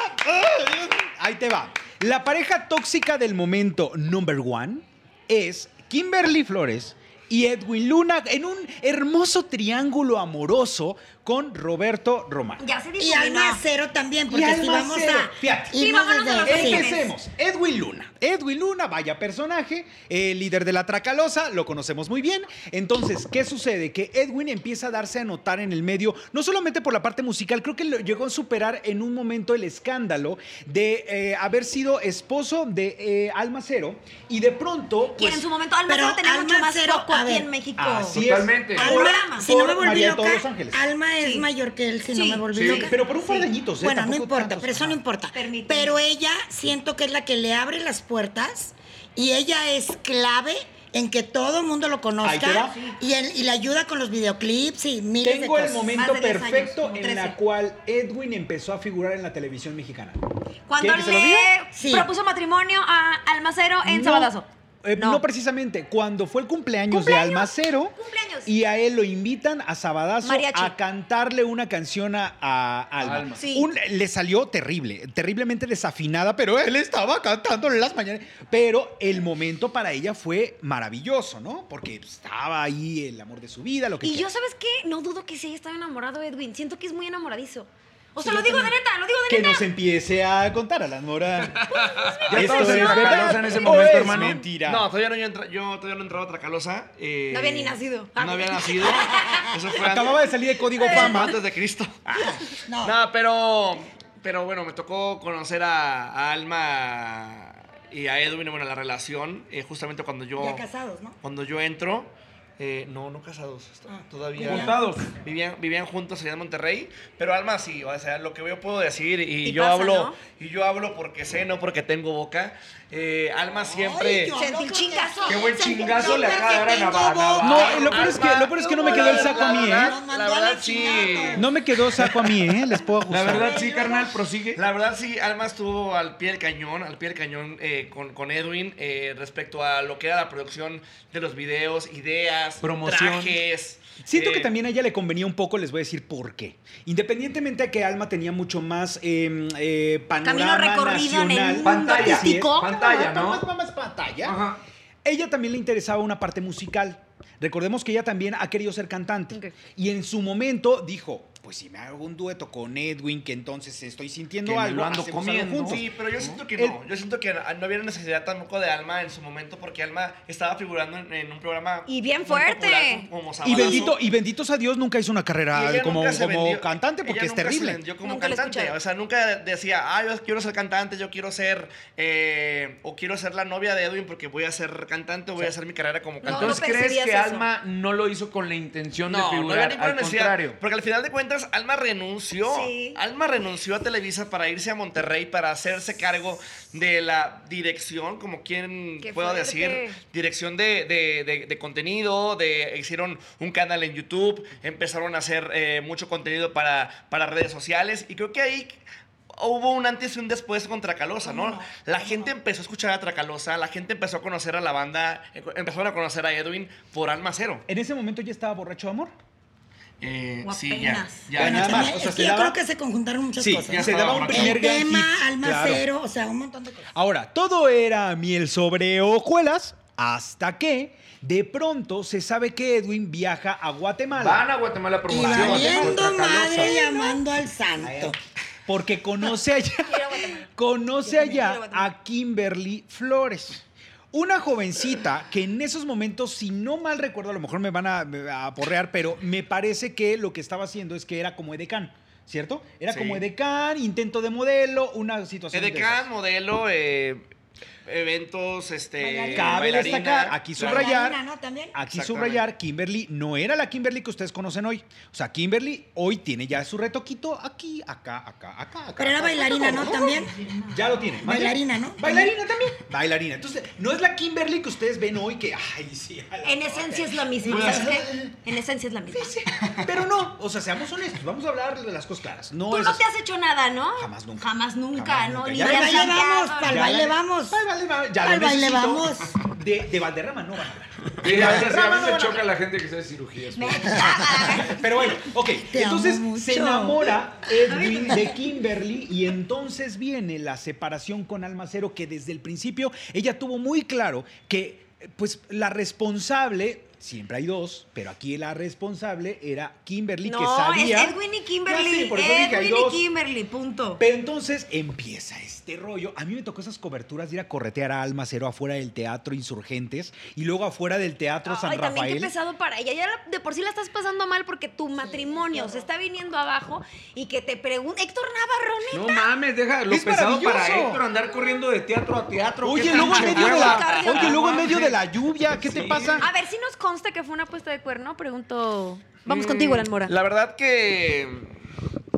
Ahí te va. La pareja tóxica del momento number one es Kimberly Flores y Edwin Luna en un hermoso triángulo amoroso con Roberto Román. Ya se Y difuminó. Alma Cero también, Y porque si Alma vamos Cero, a. fíjate. Sí, vámonos a desde- los. Empecemos. Edwin Luna. Edwin Luna, vaya personaje, el líder de la Tracalosa, lo conocemos muy bien. Entonces, ¿qué sucede? Que Edwin empieza a darse a notar en el medio, no solamente por la parte musical, creo que lo llegó a superar en un momento el escándalo de eh, haber sido esposo de eh, Alma Cero y de pronto. Quien pues, en su momento Alma Cero tenía Alma mucho más foco a aquí en México. Así es. Totalmente. Por- Alma, si no me por volví María de loca, los Es Sí. mayor que él, si no me volví Sí. loca. Pero por un par de añitos, ¿eh? Bueno, no importa, tantos. pero eso no importa. Permíteme. Pero ella siento que es la que le abre las puertas y ella es clave en que todo el mundo lo conozca y, él- y le ayuda con los videoclips y miles de Tengo el momento Más de 10 perfecto años, en la 13. cual Edwin empezó a figurar en la televisión mexicana. Cuando ¿Quieren que se lo le diga? Sí. propuso matrimonio a Almacero en No, Sabadazo. Eh, no. precisamente, cuando fue el cumpleaños, de. Almacero Cumpleaños. y a él lo invitan a Sabadazo Mariachi. a cantarle una canción a, a Alma. Alma. Sí. Un- le salió terrible, terriblemente desafinada, pero él estaba cantándole las mañanas. Pero el momento para ella fue maravilloso, ¿no? Porque estaba ahí el amor de su vida, lo que Y yo. ¿sabes qué? No dudo que sí haya estado enamorado de Edwin. Siento que es muy enamoradizo. O sea, lo digo de neta, lo digo de Que neta. nos empiece a contar a la Mora. Ya ¿Esto estabas en es Tracalosa en ese momento, es hermano. mentira? No, todavía no, yo, entra- yo todavía no entraba a Tracalosa. eh, No había ni nacido. No había nacido. Eso fue Acababa de salir de Código Fama. antes de Cristo. No. No, pero, pero bueno, me tocó conocer a, a Alma y a Edwin, bueno, la relación, eh, justamente cuando yo, Ya casados, ¿no? cuando yo entro. Eh, no, no casados, Ah, todavía. Juntados. Vivían, vivían juntos allá en Monterrey, pero Alma sí, o sea, lo que yo puedo decir, y, Y yo pasa, hablo, ¿no? y yo hablo porque sé, no porque tengo boca. Eh, Alma siempre. Ay, yo Sentí no el creo chingazo. que- Qué buen chingazo le acaba de dar a Navarra. No, lo peor es que- lo peor es que no me la quedó el saco a mí, la ¿eh? La la verdad sí. No me quedó saco a mí, ¿eh? Les puedo La ajustar. verdad, sí, carnal, prosigue. La verdad sí, Alma estuvo al pie del cañón, al pie del cañón eh, con, con Edwin eh, respecto a lo que era la producción de los videos, ideas, Promoción. trajes. Siento eh, que también a ella le convenía un poco, les voy a decir por qué. Independientemente de que Alma tenía mucho más eh, eh, panorama Camino recorrido en el mundo Pantalla. artístico. Pantalla, ¿no? Más, más, más pantalla. Ajá. Ella también le interesaba una parte musical. Recordemos que ella también ha querido ser cantante. Y en su momento dijo, pues si me hago un dueto con Edwin, que entonces estoy sintiendo Que algo, lo ando algo comiendo. juntos. Sí, pero yo siento que El- no. Yo siento que no había necesidad tampoco de Alma en su momento porque Alma estaba figurando en, en un programa. Y bien fuerte. popular como Y, bendito, y benditos a Dios, nunca hizo una carrera como, cantante porque ella es terrible. vendió como Nunca cantante. O sea, nunca decía, ah, yo quiero ser cantante, yo quiero ser. eh, o quiero ser la novia de Edwin porque voy a ser cantante o voy a hacer mi carrera como cantante. Entonces, no ¿crees percibías que eso. Alma no lo hizo con la intención de No, no figurar? había ninguna Al necesidad. contrario. Porque al final de cuentas, Alma renunció. Sí. Alma renunció a Televisa para irse a Monterrey para hacerse cargo de la dirección, como quien puedo decir, dirección de, de- de- de contenido. De, hicieron un canal en YouTube, empezaron a hacer eh, mucho contenido para, para redes sociales. Y creo que ahí hubo un antes y un después con Tracalosa, ¿no? La ¿Cómo gente empezó a escuchar a Tracalosa, la gente empezó a conocer a la banda, eh, empezaron a conocer a Edwin por Alma Cero. En ese momento ya estaba borracho de amor. Eh, O sí, ya. ya, Bueno, nada ya. más, también- o sea, es que yo creo que se conjuntaron muchas Sí, cosas. ya se daba un primer El gran tema, hit, alma claro. cero, o sea, un montón de cosas. Ahora, todo era miel sobre hojuelas hasta que de pronto se sabe que Edwin viaja a Guatemala. Van a Guatemala a Y valiendo madre llamando al santo. Porque conoce allá, Quiero a Guatemala. conoce allá a Kimberly Flores. Una jovencita que en esos momentos, si no mal recuerdo, a lo mejor me van a, a porrear, pero me parece que lo que estaba haciendo es que era como edecán, ¿cierto? Era Sí. como edecán, intento de modelo, una situación de Edecán, esas. modelo, eh, eventos, este, Bailarina. Cabe bailarina. destacar, aquí subrayar, Bailarina, ¿no? También. aquí subrayar, Kimberly no era la Kimberly que ustedes conocen hoy. O sea, Kimberly hoy tiene ya su retoquito aquí, acá, acá, acá, acá. Pero era bailarina, ¿no? También. Ya lo tiene. Bailarina, ¿no? Bailarina también. Bailarina. Entonces, no es la Kimberly que ustedes ven hoy que, ay, sí. En esencia es la misma. ¿sabes qué? En esencia es la misma. Sí, Pero no, o sea, seamos honestos, vamos a hablar de las cosas claras. No Tú es no así. te has hecho nada, ¿no? Jamás nunca. Jamás nunca, Jamás ¿no? Ya Santiago, vamos, pa'l Ya baile vamos. Ya Al lo baile necesito. vamos. De, de Valderrama no van a hablar. De a Valderrama no me van a choca hablar. la gente que hace cirugías. Me- Pero bueno, ok. Te entonces mucho. se enamora Edwin de Kimberly y entonces viene la separación con Almacero que desde el principio ella tuvo muy claro que pues la responsable siempre hay dos, pero aquí la responsable era Kimberly que No, sabía es Edwin y Kimberly. Sé, por eso dije, hay Edwin dos. y Kimberly, punto. Pero entonces empieza este rollo. A mí me tocó esas coberturas de ir a corretear a Alma Cero afuera del Teatro Insurgentes y luego afuera del Teatro San Ay, también qué Rafael. pesado para ella. Ya de por sí la estás pasando mal porque tu matrimonio se está viniendo abajo y que te pregunte. Héctor Navarro, No mames, deja lo Es pesado para. Héctor andar corriendo de teatro a teatro. Oye, ¿qué luego en medio de la, oye, luego en medio sí. de la lluvia, ¿qué te Sí. pasa? A ver si nos consta que fue una apuesta de cuerno. Pregunto. Vamos Mm, contigo, Alan Mora. La verdad que.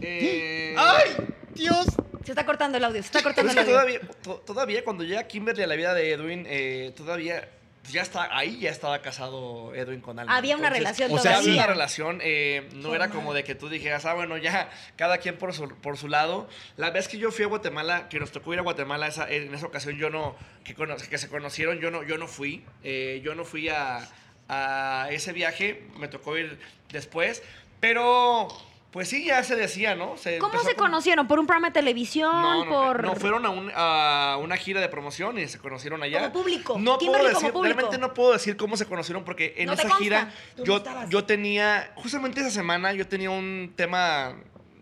eh, ¡Ay, Dios! Se está cortando el audio. Se está cortando es el audio. todavía, to- todavía cuando llega Kimberly a la vida de Edwin, eh, todavía pues ya está, ahí ya estaba casado Edwin con Alma. Había una relación o sea, Había una relación, eh, no era como de que tú dijeras, ah, bueno, ya cada quien por su, por su lado. La vez que yo fui a Guatemala, que nos tocó ir a Guatemala esa, en esa ocasión, yo no, que, se conocieron, yo no, yo no fui. eh, yo no fui a, a ese viaje, me tocó ir después, pero pues sí, ya se decía, ¿no? Se ¿Cómo se conocieron? ¿Por un programa de televisión? no, no, por... no, fueron a, un- a una gira de promoción y se conocieron allá. Como público, No Kimberly puedo como decir, público. realmente no puedo decir cómo se conocieron porque en No esa gira yo, yo tenía, justamente esa semana yo tenía un tema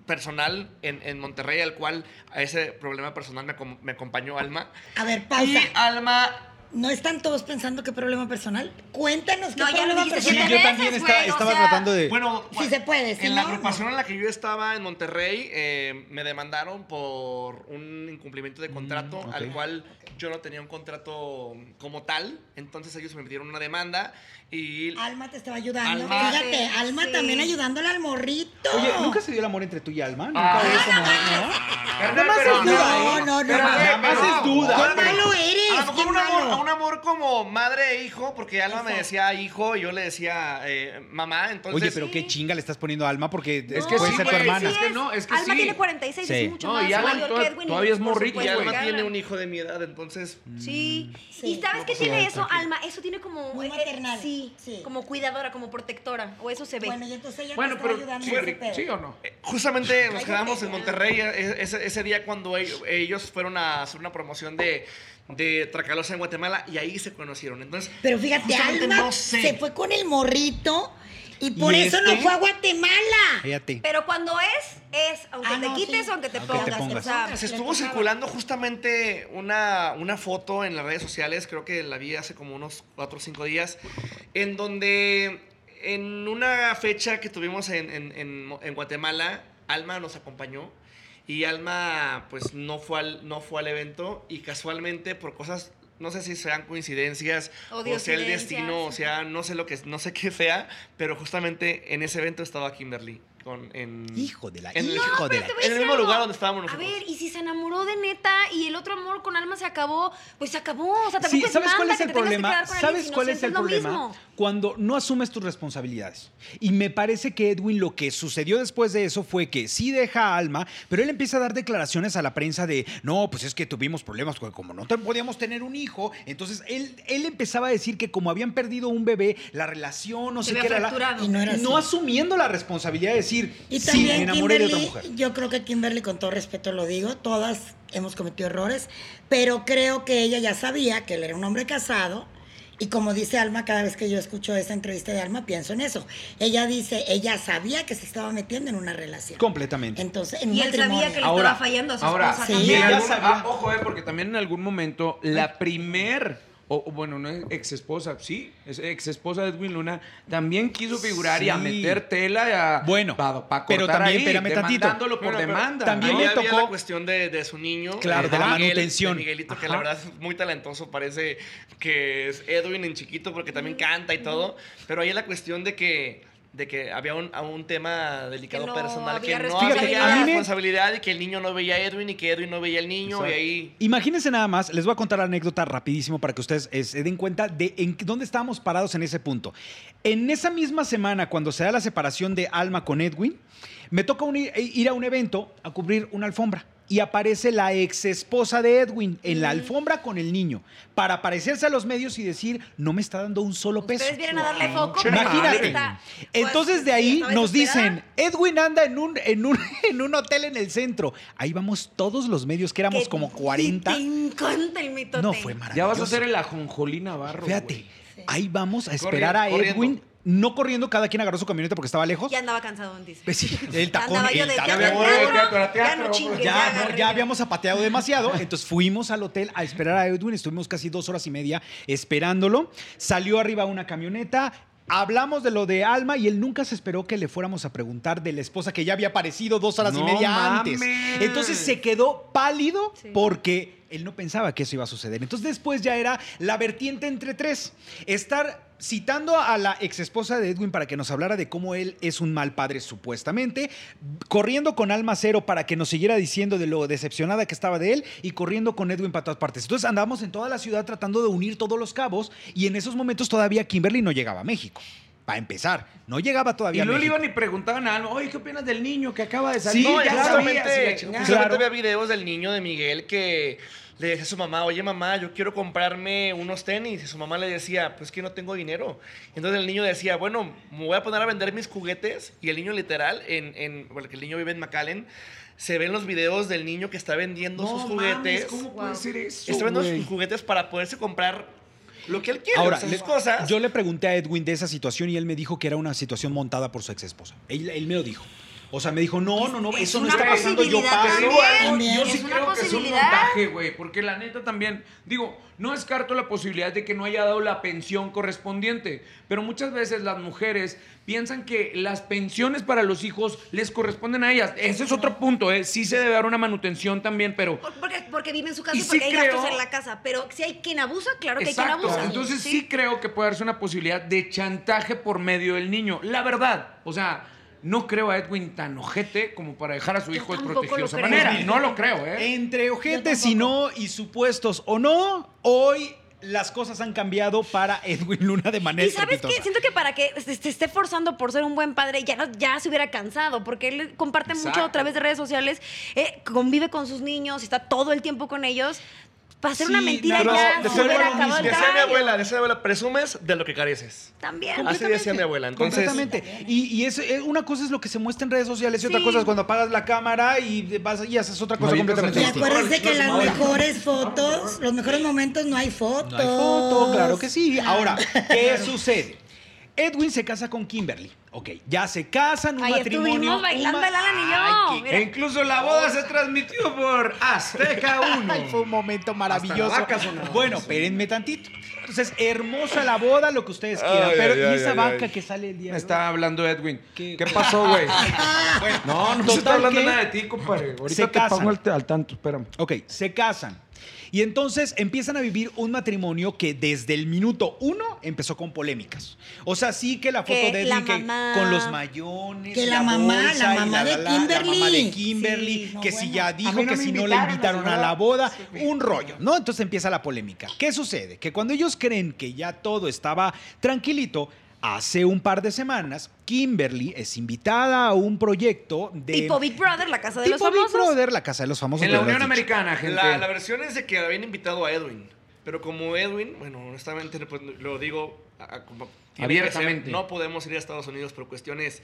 personal en, en Monterrey al cual a ese problema personal me, me acompañó Alma. A ver, Y pausa. Alma ¿No están todos pensando qué problema personal? Cuéntanos qué No, ya lo problema Sí, personal. siete yo también veces, estaba, o sea, tratando de... Bueno, Sí se puede, si en la agrupación no. en la que yo estaba en Monterrey, eh, me demandaron por un incumplimiento de contrato, ok. al cual yo no tenía un contrato como tal. Entonces ellos me metieron una demanda y Alma te estaba ayudando. Alma. Fíjate, Sí, Alma sí. también ayudándole al morrito. Oye, ¿nunca se dio el amor entre tú y Alma? ¿Nunca Ah, hubo como- Carnal, Nada más pero es duda, no, ¿eh? no, no. Nada más es duda. ¡Qué malo eres! A lo ¡Qué mejor un amor, un amor como madre e hijo, porque Alma me decía hijo y yo le decía eh, mamá. Entonces, Oye, pero qué chinga le estás poniendo a Alma porque es que puede sí, ser tu hermana. Es que no, es que Alma sí. tiene 46, Sí. es mucho No, más y Alan mayor toda- que Edwin. todavía es morrito, y Alma tiene un hijo de mi edad, entonces. Sí. Sí. ¿Y sabes qué Sí, tiene eso. Alma? Eso tiene como... Muy eh, maternal. Sí, Sí. como cuidadora, como protectora. O eso se ve. Bueno, y entonces ella Bueno, pero ayudando sí, en ese pedo. ¿sí o no? Eh, Justamente nos quedamos en. Monterrey ese, día cuando ellos fueron a hacer una promoción de, de Tracalosa en Guatemala y ahí se conocieron. Entonces, Pero fíjate, Alma no sé. se fue con el morrito y por ¿Y eso este? no fue a Guatemala. Cállate. Pero cuando es, es. Aunque Ah, te no, quites sí. o aunque te Aunque te pongas. pongas. O sea, Se estuvo circulando justamente una, una foto en las redes sociales, creo que la vi hace como unos 4 o 5 días, en donde en una fecha que tuvimos en, en- en- en Guatemala, Alma nos acompañó y Alma pues no fue, al, no fue al evento y casualmente por cosas... No sé si sean coincidencias O o, sea el destino, o sea, no sé lo que no sé qué sea, pero justamente en ese evento estaba Kimberly con en Hijo de la en el- hijo de la. a en el mismo algo. lugar donde estábamos A nosotros. ver, y si se enamoró de neta y el otro amor con alma se acabó, pues se acabó. O sea, tampoco Sí, es ¿sabes cuál manda es que el te tengas que problema? quedar con alguien ¿Sabes cuál es el lo problema? Cuando no asumes tus responsabilidades. Y me parece que Edwin lo que sucedió después de eso fue que sí deja a Alma, pero él empieza a dar declaraciones a la prensa de, no, pues es que tuvimos problemas, porque como no podíamos tener un hijo, entonces él, él empezaba a decir que como habían perdido un bebé, la relación, no Se sé había qué era, la-. Y no era no así. asumiendo la responsabilidad de decir, Y sí, me también enamoré de otra Kimberly, mujer. yo creo que Kimberly, con todo respeto lo digo, todas hemos cometido errores, pero creo que ella ya sabía que él era un hombre casado. Y como dice Alma, cada vez que yo escucho esa entrevista de Alma, pienso en eso. Ella dice, ella sabía que se estaba metiendo en una relación. Completamente. Entonces, en Y él sabía que le Ahora- estaba fallando a su Ahora, esposa sí, y ella sabía. ah, ojo, eh, porque también en algún momento la primer o, o bueno, no es ex esposa, sí, es ex esposa de Edwin Luna, también quiso figurar y a meter tela a, Bueno, pa- pa pero también, ahí, espérame tantito. demandándolo por demanda. también ¿no? le había tocó- la cuestión de, de su niño. Claro, de la Miguel, manutención. de Miguelito, que la verdad es muy talentoso. Parece que es Edwin en chiquito porque también canta y todo. Pero ahí es la cuestión de que de que había un, un tema delicado Que no personal que no había a mí me- responsabilidad y que el niño no veía a Edwin y que Edwin no veía al niño y ahí Imagínense nada más, les voy a contar la anécdota rapidísimo para que ustedes eh, se den cuenta de en dónde estábamos parados en ese punto. En esa misma semana, cuando se da la separación de Alma con Edwin, me toca un- ir a un evento a cubrir una alfombra. Y aparece la ex esposa de Edwin en la alfombra con el niño para aparecerse a los medios y decir, no me está dando un solo peso. Ustedes vienen a darle foco. Imagínate. pues, Entonces de ahí nos dicen, Edwin anda en un, en, un, en un hotel en el centro. Ahí vamos todos los medios, que éramos como Te 40. encanta el mitote. No, fue maravilloso. Ya vas a hacer el ajonjolí Navarro. Fíjate, ahí vamos a Corriendo, esperar a corriendo. Edwin, no corriendo, cada quien agarró su camioneta porque estaba lejos. Ya andaba cansado, dice. Pues sí, el tacón, Andaba yo el tacón. ya, ya, ya Ya, ya habíamos zapateado demasiado, entonces fuimos al hotel a esperar a Edwin, estuvimos casi dos horas y media esperándolo, salió arriba una camioneta, hablamos de lo de Alma y él nunca se esperó que le fuéramos a preguntar de la esposa que ya había aparecido dos horas y media antes. Entonces se quedó pálido Sí. porque él no pensaba que eso iba a suceder. Entonces después ya era la vertiente entre tres, estar citando a la ex esposa de Edwin para que nos hablara de cómo él es un mal padre supuestamente, corriendo con Alma Cero para que nos siguiera diciendo de lo decepcionada que estaba de él y corriendo con Edwin para todas partes. Entonces andábamos en toda la ciudad tratando de unir todos los cabos y en esos momentos todavía Kimberly no llegaba a México. Para empezar, no llegaba Y todavía a luego le iban y preguntaban a Alma, oye, ¿qué opinas del niño que acaba de salir? Sí, no, ya y justamente Claro. había videos del niño de Miguel que le decía a su mamá, oye mamá, yo quiero comprarme unos tenis. Y su mamá le decía, pues que no tengo dinero. Entonces el niño decía, bueno, me voy a poner a vender mis juguetes. Y el niño literal, en, en porque el niño vive en McAllen, se ven los videos del niño que está vendiendo No sus mames, juguetes. ¿cómo puede ser eso, está vendiendo sus juguetes para poderse comprar lo que él quiere, Ahora, o sea, le- sus cosas. yo le pregunté a Edwin de esa situación y él me dijo que era una situación montada por su ex esposa. Él, él me lo dijo. O sea, me dijo, no, no, no, Es eso no está pasando, yo pago. También. Yo sí creo que es un montaje, güey, porque la neta también, digo, no descarto la posibilidad de que no haya dado la pensión correspondiente, pero muchas veces las mujeres piensan que las pensiones para los hijos les corresponden a ellas. Ese es otro punto, ¿eh? Sí se debe dar una manutención también, pero... Por- Porque, porque vive en su casa Y y, porque sí hay creo- gastos en la casa. Pero si hay quien abusa, claro que hay Exacto. quien abusa. Entonces sí. creo que puede darse una posibilidad de chantaje por medio del niño. La verdad, o sea, no creo a Edwin tan ojete como para dejar a su hijo desprotegido de esa. No lo creo, ¿eh? Entre ojetes y no, y supuestos o no, hoy las cosas han cambiado para Edwin Luna de manera Y sabes qué, siento que para que se esté forzando por ser un buen padre, ya, no- ya se hubiera cansado, porque él comparte mucho a través de redes sociales, eh, convive con sus niños, está todo el tiempo con ellos. Para hacer una Sí, mentira pero ya de se ser hubiera lo acabado el mismo. Decía mi abuela, decía mi abuela, presumes de lo que careces. También. Así decía mi abuela. Entonces, Completamente. Y, y es, eh, una cosa es lo que se muestra en redes sociales y otra cosa es cuando apagas la cámara y vas y haces otra cosa completamente Y distinta. acuérdense que las mejores fotos, los mejores momentos no hay fotos. No hay foto, claro que sí. Ahora, ¿qué sucede? Edwin se casa con Kimberly. Ok, ya se casan, un Ahí matrimonio. estuvimos bailando ma- el Alan y yo. Ay. E incluso la boda se transmitió por Azteca 1. Ay, fue un momento maravilloso. Bueno, espérenme tantito. Entonces, hermosa la boda, lo que ustedes quieran. Ay, pero, ay, ¿y ay, esa ay, vaca ay. que sale el día Me de hoy? estaba hablando Edwin. ¿Qué? ¿Qué, pasó, güey? Bueno, No, no se está hablando que- nada de ti, compadre. Ahorita Se te casan. pongo al, al tanto, espérame. Ok, se casan. Y entonces empiezan a vivir un matrimonio que desde el minuto uno empezó con polémicas. O sea, sí que la foto Que de la Edwin que mamá- con los mayones. Que la mamá, bolsa la mamá de La mamá Kimberly. de Kimberly, Sí, no, que si ya dijo no que si no le invitaron, a la boda, un rollo, ¿no? Entonces empieza la polémica. ¿Qué sucede? Que cuando ellos creen que ya todo estaba tranquilito, hace un par de semanas, Kimberly es invitada a un proyecto de... Tipo Big Brother, la casa de los Tipo Big famosos. Brother, la casa de los famosos. En la Unión. Americana, gente. La, la versión es de que habían invitado a Edwin. Pero como Edwin, bueno, honestamente pues, lo digo a- a- ser, Abiertamente. no podemos ir a Estados Unidos por cuestiones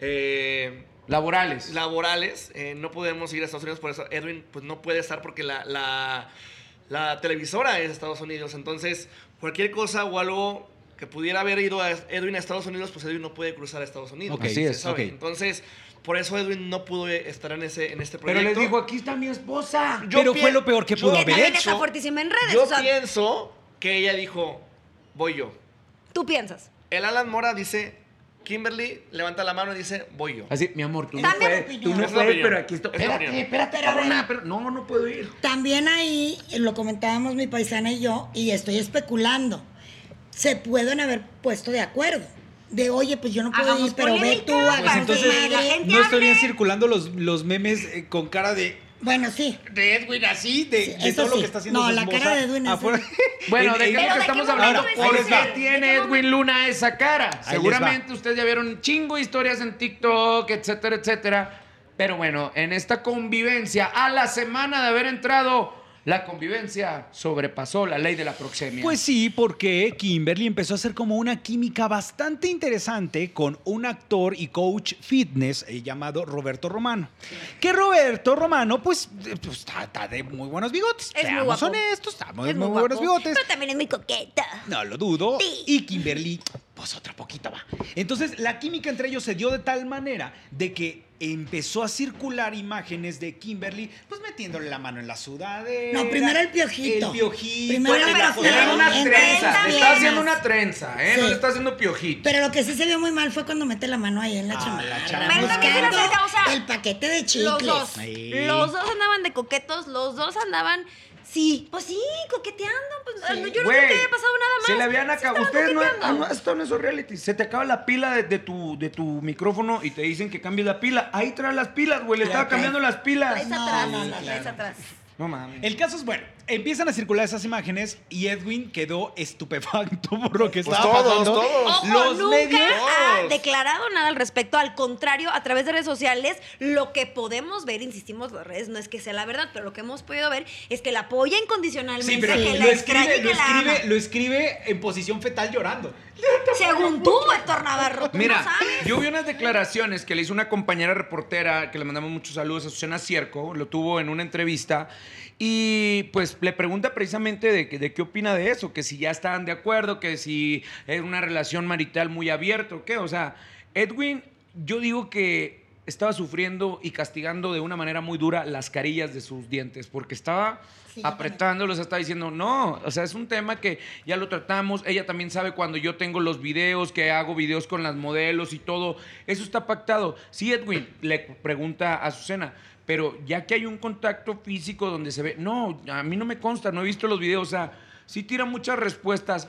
eh, Laborales. laborales. eh, no podemos ir a Estados Unidos por eso. Edwin pues no puede estar porque la, la, la televisora es de Estados Unidos. Entonces, cualquier cosa o algo que pudiera haber ido a Edwin a Estados Unidos, pues Edwin no puede cruzar a Estados Unidos. Ok, Así es. Entonces, por eso Edwin no pudo estar en, ese, en este Pero proyecto. les dijo, aquí está mi esposa. Yo Pero fue lo peor que pudo haber hecho. está fuertísima en redes. Yo o sea, pienso que ella dijo, voy yo. Tú piensas. El Alan Mora dice, Kimberly levanta la mano y dice, voy yo. Así, mi amor, tú no También- puedes, tú no Es la puedes, opinión. pero aquí estoy. Espérate, espérate, cabrona, pero no, no puedo ir. También ahí, lo comentábamos mi paisana y yo, y estoy especulando, se pueden haber puesto de acuerdo. De, oye, pues yo no puedo Hagamos ir, pero ve tú, pues hagas tu entonces, la madre. gente No estarían circulando los, los memes eh, con cara de, Bueno, sí. de Edwin así, de, Sí, de eso todo lo que está haciendo No, su la esposa cara de Edwin. Bueno, En- ¿de en- qué es lo Pero que ¿de qué estamos hablando? ¿Por qué tiene ¿De Edwin Luna esa cara? Seguramente ustedes ya vieron un chingo de historias en TikTok, etcétera, etcétera. Pero bueno, en esta convivencia, a la semana de haber entrado, la convivencia sobrepasó la ley de la proxemia. Pues sí, porque Kimberly empezó a hacer como una química bastante interesante con un actor y coach fitness eh, llamado Roberto Romano. Que Roberto Romano, pues, pues, está, está de muy buenos bigotes. Es muy Seamos guapo. honestos, está muy, Es muy muy buenos bigotes. Pero también es muy coqueta. No lo dudo. Sí. Y Kimberly, pues otra poquita va. Entonces, la química entre ellos se dio de tal manera de que empezó a circular imágenes de Kimberly, pues metiéndole la mano en la sudadera. No, primero el piojito. El piojito. Primero una en trenza, le está haciendo una trenza, ¿eh? No le está haciendo piojito. Pero lo que sí se vio muy mal fue cuando mete la mano ahí en la Ah, chamarra. la chamarra. Pero también se la buscando acerca, o sea, el paquete de chicles. Los dos. Sí. Los dos andaban de coquetos, los dos andaban. Sí, pues sí, coqueteando. Pues, Sí. no, Yo no creo que haya pasado nada más. Se le habían acabado. Ustedes no, no han estado en esos reality. Se te acaba la pila de, de tu, de tu micrófono y te dicen que cambies la pila. Ahí trae las pilas, güey. Le estaba cambiando las pilas. Traes No, atrás, no, no, traes claro. atrás. No mames. El caso es, bueno, empiezan a circular esas imágenes y Edwin quedó estupefacto por lo que Pues estaba todos, pasando. todos. Ojo, Los nunca medios... ha declarado nada al respecto. Al contrario, a través de redes sociales, lo que podemos ver, insistimos, las redes no es que sea la verdad, pero lo que hemos podido ver es que la apoya incondicionalmente, Sí, pero que lo la extraña escribe, y lo, que la ama. escribe, lo escribe en posición fetal llorando. Según tú, Héctor Navarro, tú Mira, no sabes. yo vi unas declaraciones que le hizo una compañera reportera, que le mandamos muchos saludos a Susana Cierco, lo tuvo en una entrevista, y pues le pregunta precisamente de, qué opina de eso, que si ya estaban de acuerdo, que si es una relación marital muy abierta o qué. O sea, Edwin, yo digo que estaba sufriendo y castigando de una manera muy dura las carillas de sus dientes, porque estaba Sí, apretándolos, está diciendo, no, o sea, es un tema que ya lo tratamos, ella también sabe cuando yo tengo los videos, que hago videos con las modelos y todo, eso está pactado. Sí, Edwin, le pregunta a Susana, pero ya que hay un contacto físico donde se ve, no, a mí no me consta, no he visto los videos, o sea, sí tira muchas respuestas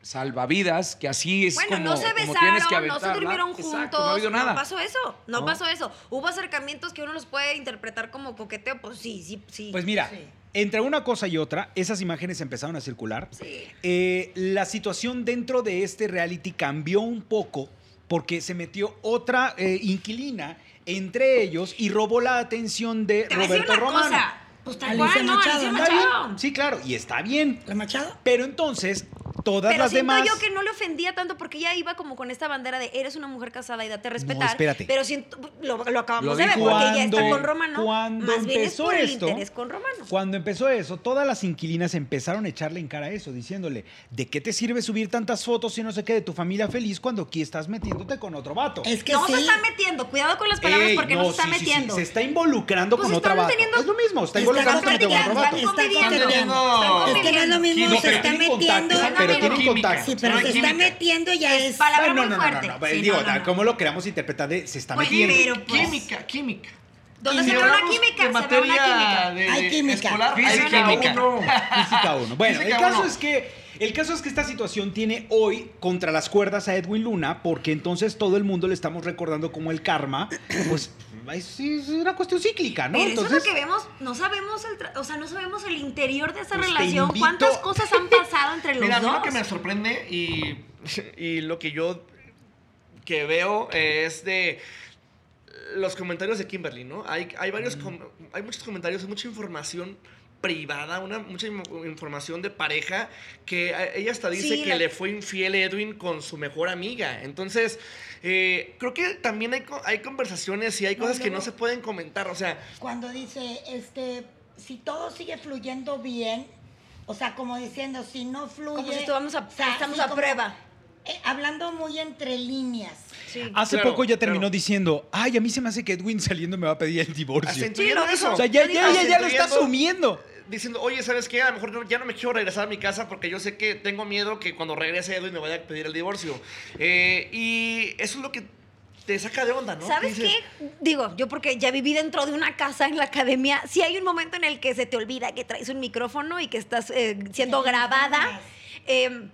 salvavidas, que así es Bueno, como, no se besaron, que no se durmieron Exacto, juntos. no ha habido nada. pasó eso, no, No. pasó eso. Hubo acercamientos que uno los puede interpretar como coqueteo, pues sí, sí, sí. Pues mira, Sí. entre una cosa y otra, esas imágenes empezaron a circular. Sí. Eh, la situación dentro de este reality cambió un poco porque se metió otra eh, inquilina entre ellos y robó la atención de Te Roberto Romano. cosa. Pues tal Alicia cual, ¿no? Machado, Alicia ¿no? Está bien, Machado. Sí, claro, y está bien. ¿La Machado? Pero entonces, todas Pero las siento demás. yo que no le ofendía tanto porque ella iba como con esta bandera de eres una mujer casada y date a respetar. espérate. Pero siento, lo, lo acabamos Lo de ver porque ella está con Romano. cuando más bien es empezó por el esto, interés con Romano. Cuando empezó eso, todas las inquilinas empezaron a echarle en cara eso, diciéndole, ¿de qué te sirve subir tantas fotos y no sé qué de tu familia feliz cuando aquí estás metiéndote con otro vato? Es que no sí. se está metiendo, cuidado con las palabras Ey, porque no, se está sí, sí, sí, metiendo. se está involucrando Pues con otra vato. teniendo- Es lo mismo, está Está involucrando con otro vato. está conviviendo. Es que no es lo mismo, No, se está metiendo. Pero tienen Química. contacto. Sí, pero No se hay está química. metiendo ya Es palabra no, muy no, no, no, no, Sí, digo, no, no, no. ¿cómo lo queramos interpretar de se está Pues, metiendo? pero, pues, Química, química. Donde se ve una química, de se ve una materia química. de- Hay química. escolar, hay Física química. uno. Física uno. Bueno, Física el caso uno. es que el caso es que esta situación tiene hoy contra las cuerdas a Edwin Luna, porque entonces todo el mundo le estamos recordando como el karma, pues es, es una cuestión cíclica, ¿no? Pero eso entonces, es lo que vemos, no sabemos el, o sea, no sabemos el interior de esa Pues relación, invito- cuántas cosas han pasado entre los Mira, dos. lo que me sorprende y, y lo que yo que veo es de los comentarios de Kimberly, ¿no? Hay, hay varios, com- hay muchos comentarios, hay mucha información privada, una, mucha información de pareja que eh, ella hasta dice Sí, que la- le fue infiel Edwin con su mejor amiga. Entonces, eh, creo que también hay, co- hay conversaciones y hay No, cosas que no se pueden comentar. O sea, Cuando dice, este, si todo sigue fluyendo bien, o sea, como diciendo, si no fluye. Como si estuviéramos a- o sea, estamos sí, a como, prueba. eh, hablando muy entre líneas. Sí. hace Claro, poco ya terminó claro. diciendo, ay, a mí se me hace que Edwin saliendo me va a pedir el divorcio. dijo. eso. O sea, ya, Lo ya, ya, ya lo está asumiendo. Diciendo, oye, ¿sabes qué? A lo mejor no- ya no me quiero regresar a mi casa porque yo sé que tengo miedo que cuando regrese Edwin me vaya a pedir el divorcio. Eh, y eso es lo que te saca de onda, ¿no? ¿Sabes qué? Digo, yo porque ya viví dentro de una casa en la academia, si hay un momento en el que se te olvida que traes un micrófono y que estás eh, siendo grabada. eh,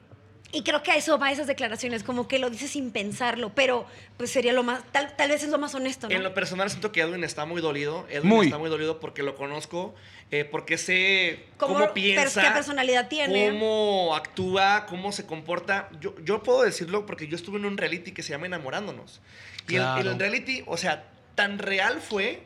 y creo que a eso va esas declaraciones, como que lo dices sin pensarlo, pero pues sería lo más, tal, tal vez es lo más honesto, ¿no? En lo personal siento que Edwin está muy dolido. Edwin Muy. está muy dolido porque lo conozco, eh, porque sé ¿Cómo- piensa, qué personalidad tiene? cómo actúa, cómo se comporta. Yo, yo puedo decirlo porque yo estuve en un reality que se llama Enamorándonos. Y el, reality, o sea, tan real fue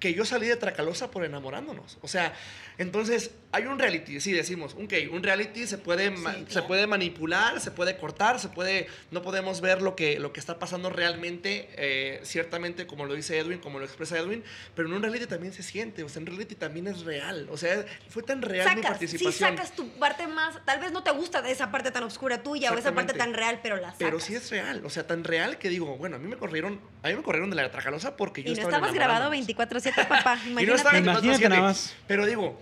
que yo salí de Tracalosa por enamorándonos. O sea, entonces hay un reality, sí decimos, ok, un reality se puede, Sí, se claro. puede manipular, se puede cortar, se puede, no podemos ver lo que, lo que está pasando realmente, eh, ciertamente como lo dice Edwin, como lo expresa Edwin, pero en un reality también se siente, o sea, en reality también es real, o sea, fue tan real mi sacas, sí participación. sacas tu parte más, tal vez no te gusta esa parte tan oscura tuya o esa parte tan real, pero la sacas. Pero sí es real, o sea, tan real que digo, bueno, a mí me corrieron, a mí me corrieron de la Tracalosa porque yo y no estaba estabas grabado enamorándonos. 24/7, papá. Y no estaba Imagínate. Imagínate 24/7. nada más. Pero digo,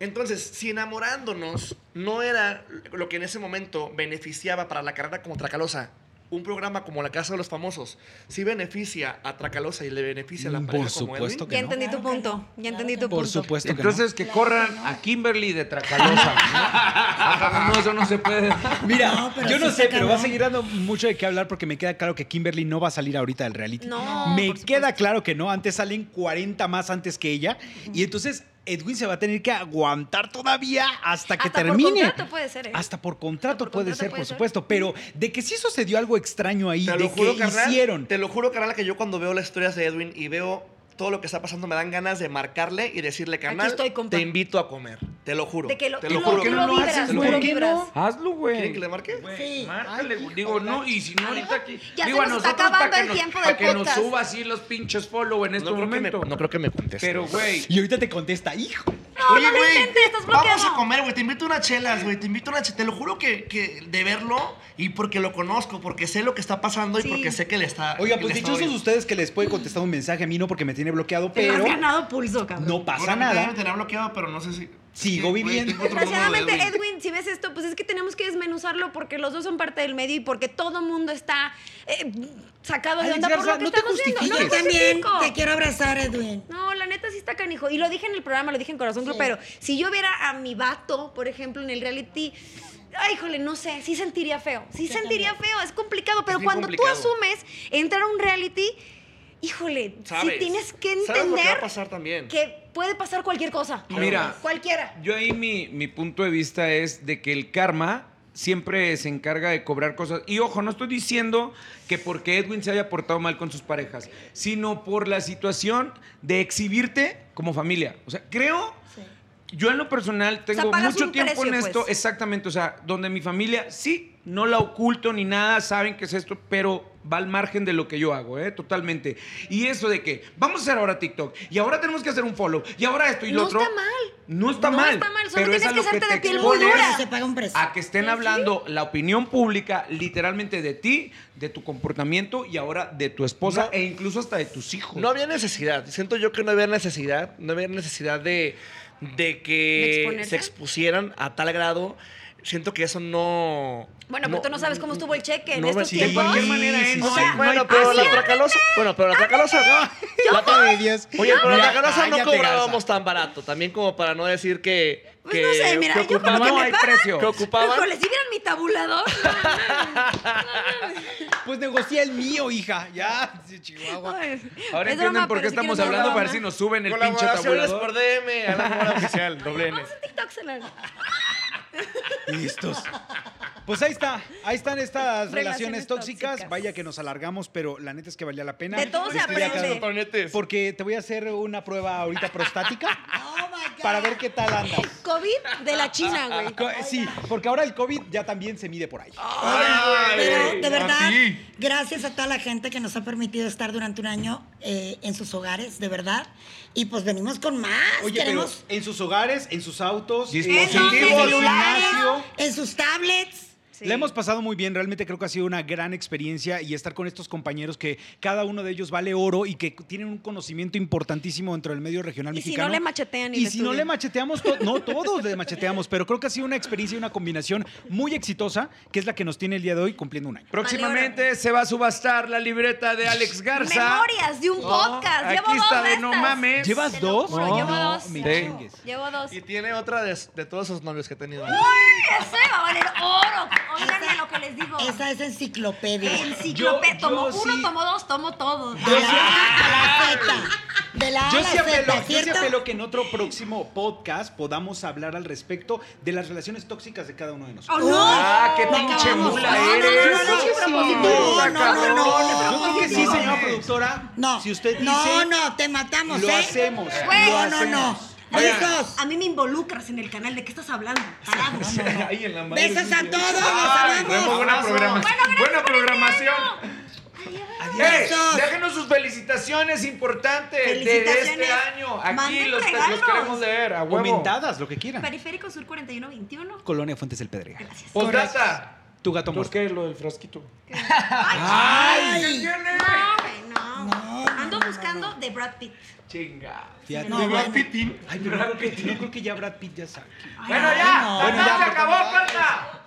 entonces, si enamorándonos no era lo que en ese momento beneficiaba para la carrera como Tracalosa, un programa como La Casa de los Famosos, si beneficia a Tracalosa y le beneficia a la Mm, pareja por como supuesto Edwin, que Ya no. entendí tu punto. Ya entendí tu que Por punto. supuesto que Entonces que corran a Kimberly de Tracalosa. ¿no? no, eso no se puede. Mira, No, pero yo no sé, está pero va a cabrón. seguir dando mucho de qué hablar porque me queda claro que Kimberly no va a salir ahorita del reality. No, Me por queda claro que no. Antes salen 40 más antes que ella. Y entonces Edwin se va a tener que aguantar todavía hasta que Hasta por termine. contrato puede ser, ¿eh? Hasta por contrato por puede contrato ser, puede por supuesto. Pero de que sí sucedió algo extraño ahí, te de lo juro, que carnal, hicieron. te lo juro, carnal, que yo cuando veo las historias de Edwin y veo todo lo que está pasando, me dan ganas de marcarle y decirle, carnal, estoy, compa". te invito a comer. Te lo juro. De que lo, te lo lo, juro. ¿Por qué lo no lo vibras, haces, güey? ¿Por qué vibras. Hazlo, güey. ¿Quieren que le marque? Sí. Márcale, digo, no, y si no ahorita aquí. Ya se digo, a nos está nosotros para acabando que el nos- tiempo para del que nos suba así los pinches follow en este No creo, que me, momento. no creo que me conteste. Pero, güey. Y ahorita te contesta, hijo. No, no intentes, estás bloqueado. vamos a comer, güey. Te invito a unas chelas, güey. Te invito a una chelas. Te lo juro que, que de verlo y porque lo conozco, porque sé lo que está pasando Sí. y porque sé que le está. Oiga, pues está dichosos ustedes que les puede contestar un mensaje a mí, no porque me tiene bloqueado, Te has pero ganado pulso, cabrón. no pasa Bueno, nada. Me tenía bloqueado, pero no sé si. Sigo viviendo. Desgraciadamente, Edwin. Si ves esto, pues es que tenemos que desmenuzarlo porque los dos son parte del medio y porque todo mundo está eh, sacado de onda por lo que no te estamos viendo. No Yo también te quiero abrazar, Edwin. No, la neta sí está canijo. Y lo dije en el programa, lo dije en Corazón Sí. pero si yo viera a mi vato, por ejemplo, en el reality. Ay, híjole, no sé, sí sentiría feo. Sí sentiría feo, es complicado, pero cuando complicado. tú asumes entrar a un reality, híjole, ¿Sabes? sí tienes que ¿Sabes lo que va a entender pasar también? que puede pasar cualquier cosa. Mira. cualquiera. Yo ahí mi, mi punto de vista es de que el karma siempre se encarga de cobrar cosas. Y ojo, no estoy diciendo que porque Edwin se haya portado mal con sus parejas, sino por la situación de exhibirte como familia. O sea, creo, yo en lo personal tengo mucho tiempo en esto, pues. exactamente, o sea, donde mi familia sí, no la oculto ni nada, saben que es esto, pero va al margen de lo que yo hago, ¿eh? Totalmente. Y eso de que vamos a hacer ahora TikTok y ahora tenemos que hacer un follow y ahora esto y lo No otro. está mal. No está No mal. está mal, solo pero es tienes a que lo que hacerte te de piel muy dura. Se paga un precio. a que estén hablando la opinión pública literalmente de ti, de tu comportamiento y ahora de tu esposa No. e incluso hasta de tus hijos. No había necesidad. Siento yo que no había necesidad. No había necesidad de, de ¿De que se expusieran a tal grado. Siento que eso no. Bueno, pero tú no sabes cómo estuvo el cheque en no estos me- sí, de tiempos. cualquier manera, ¿eh? sí, No sí. no Bueno, pero precio. la tracalosa. Bueno, pero la tracalosa. Ay, Dios. Oye, pero la tracalosa no cobrábamos tan barato. También como para no decir que. Pues que, no sé, mira, que yo que No me hay pagan, precio. que ocupaban. Híjole, si vieran mi tabulador. Pues negocia el mío, hija. Ya, Chihuahua. Ay, Ahora entienden por qué pero si estamos hablando para ver si nos suben el pinche Colaboraciones tabulador. por DM a la oficial, doble N. Vamos a TikTok. Listos. Pues ahí está, ahí están estas relaciones, Relaciones tóxicas. tóxicas. Vaya que nos alargamos, pero la neta es que valía la pena. De todo se aprende. Porque te voy a hacer una prueba ahorita prostática Oh my God. para ver qué tal andas. COVID de la China, güey. Co- Sí, porque ahora el COVID ya también se mide por ahí. Pero de verdad, gracias a toda la gente que nos ha permitido estar durante un año eh, en sus hogares, de verdad. Y pues venimos con más. Oye, Queremos pero en sus hogares, en sus autos, Dispositivos, celulares, en sus tablets. Sí. La hemos pasado muy bien, realmente creo que ha sido una gran experiencia y estar con estos compañeros que cada uno de ellos vale oro y que tienen un conocimiento importantísimo dentro del medio regional Y si mexicano. no le machetean y Y le si no le macheteamos, to- no todos le macheteamos, pero creo que ha sido una experiencia y una combinación muy exitosa, que es la que nos tiene el día de hoy cumpliendo un año. Próximamente se va a subastar la libreta de Alex Garza. Memorias de un podcast. Aquí Llevo dos está de de no mames. ¿Llevas dos? juro, No, llevo no, dos. me Sí. chingues. Llevo dos. Y tiene otra de, de todos esos novios que he tenido. Ese va a valer oro. Óiganme lo que les digo. Esa es enciclopedia. Enciclopedia. Tomo yo uno, sí- tomo dos, tomo todo. De la A a la Z. De la A Yo a la sí, apelo, Z, yo sí ¿cierto? apelo que en otro próximo podcast podamos hablar al respecto de las relaciones tóxicas de cada uno de nosotros. ¡Oh, no! Ah, qué pinche mula No, no, eres. no, no, no. No, no, está no, cabrón. no, Yo creo que sí, señora productora. No. Si usted dice, No, no, te matamos, lo ¿eh? hacemos. No, no, no. A mí me involucras en el canal. ¿De qué estás hablando? Parados. Ay, en la madre. besos a todos, Ay, buena, amamos. buena programación. buena programación. Adiós. Déjenos sus felicitaciones importantes de este año. Aquí Manden los, queremos leer, a huevo. Comentadas, lo que quieran. Periférico Sur 4121. Colonia Fuentes del Pedregal. Gracias. Postdata. Tu gato ¿Por muerto. qué lo del frasquito? Ay. ¿Qué tiene? No, güey, no. No, Ando no, buscando de Brad Pitt. Chinga. Fíjate. No, bueno. Ay, pero no creo que, no creo que ya Brad Pitt ya sabe. Bueno, ya. no. La Bueno, tarde ya, se acabó, corta.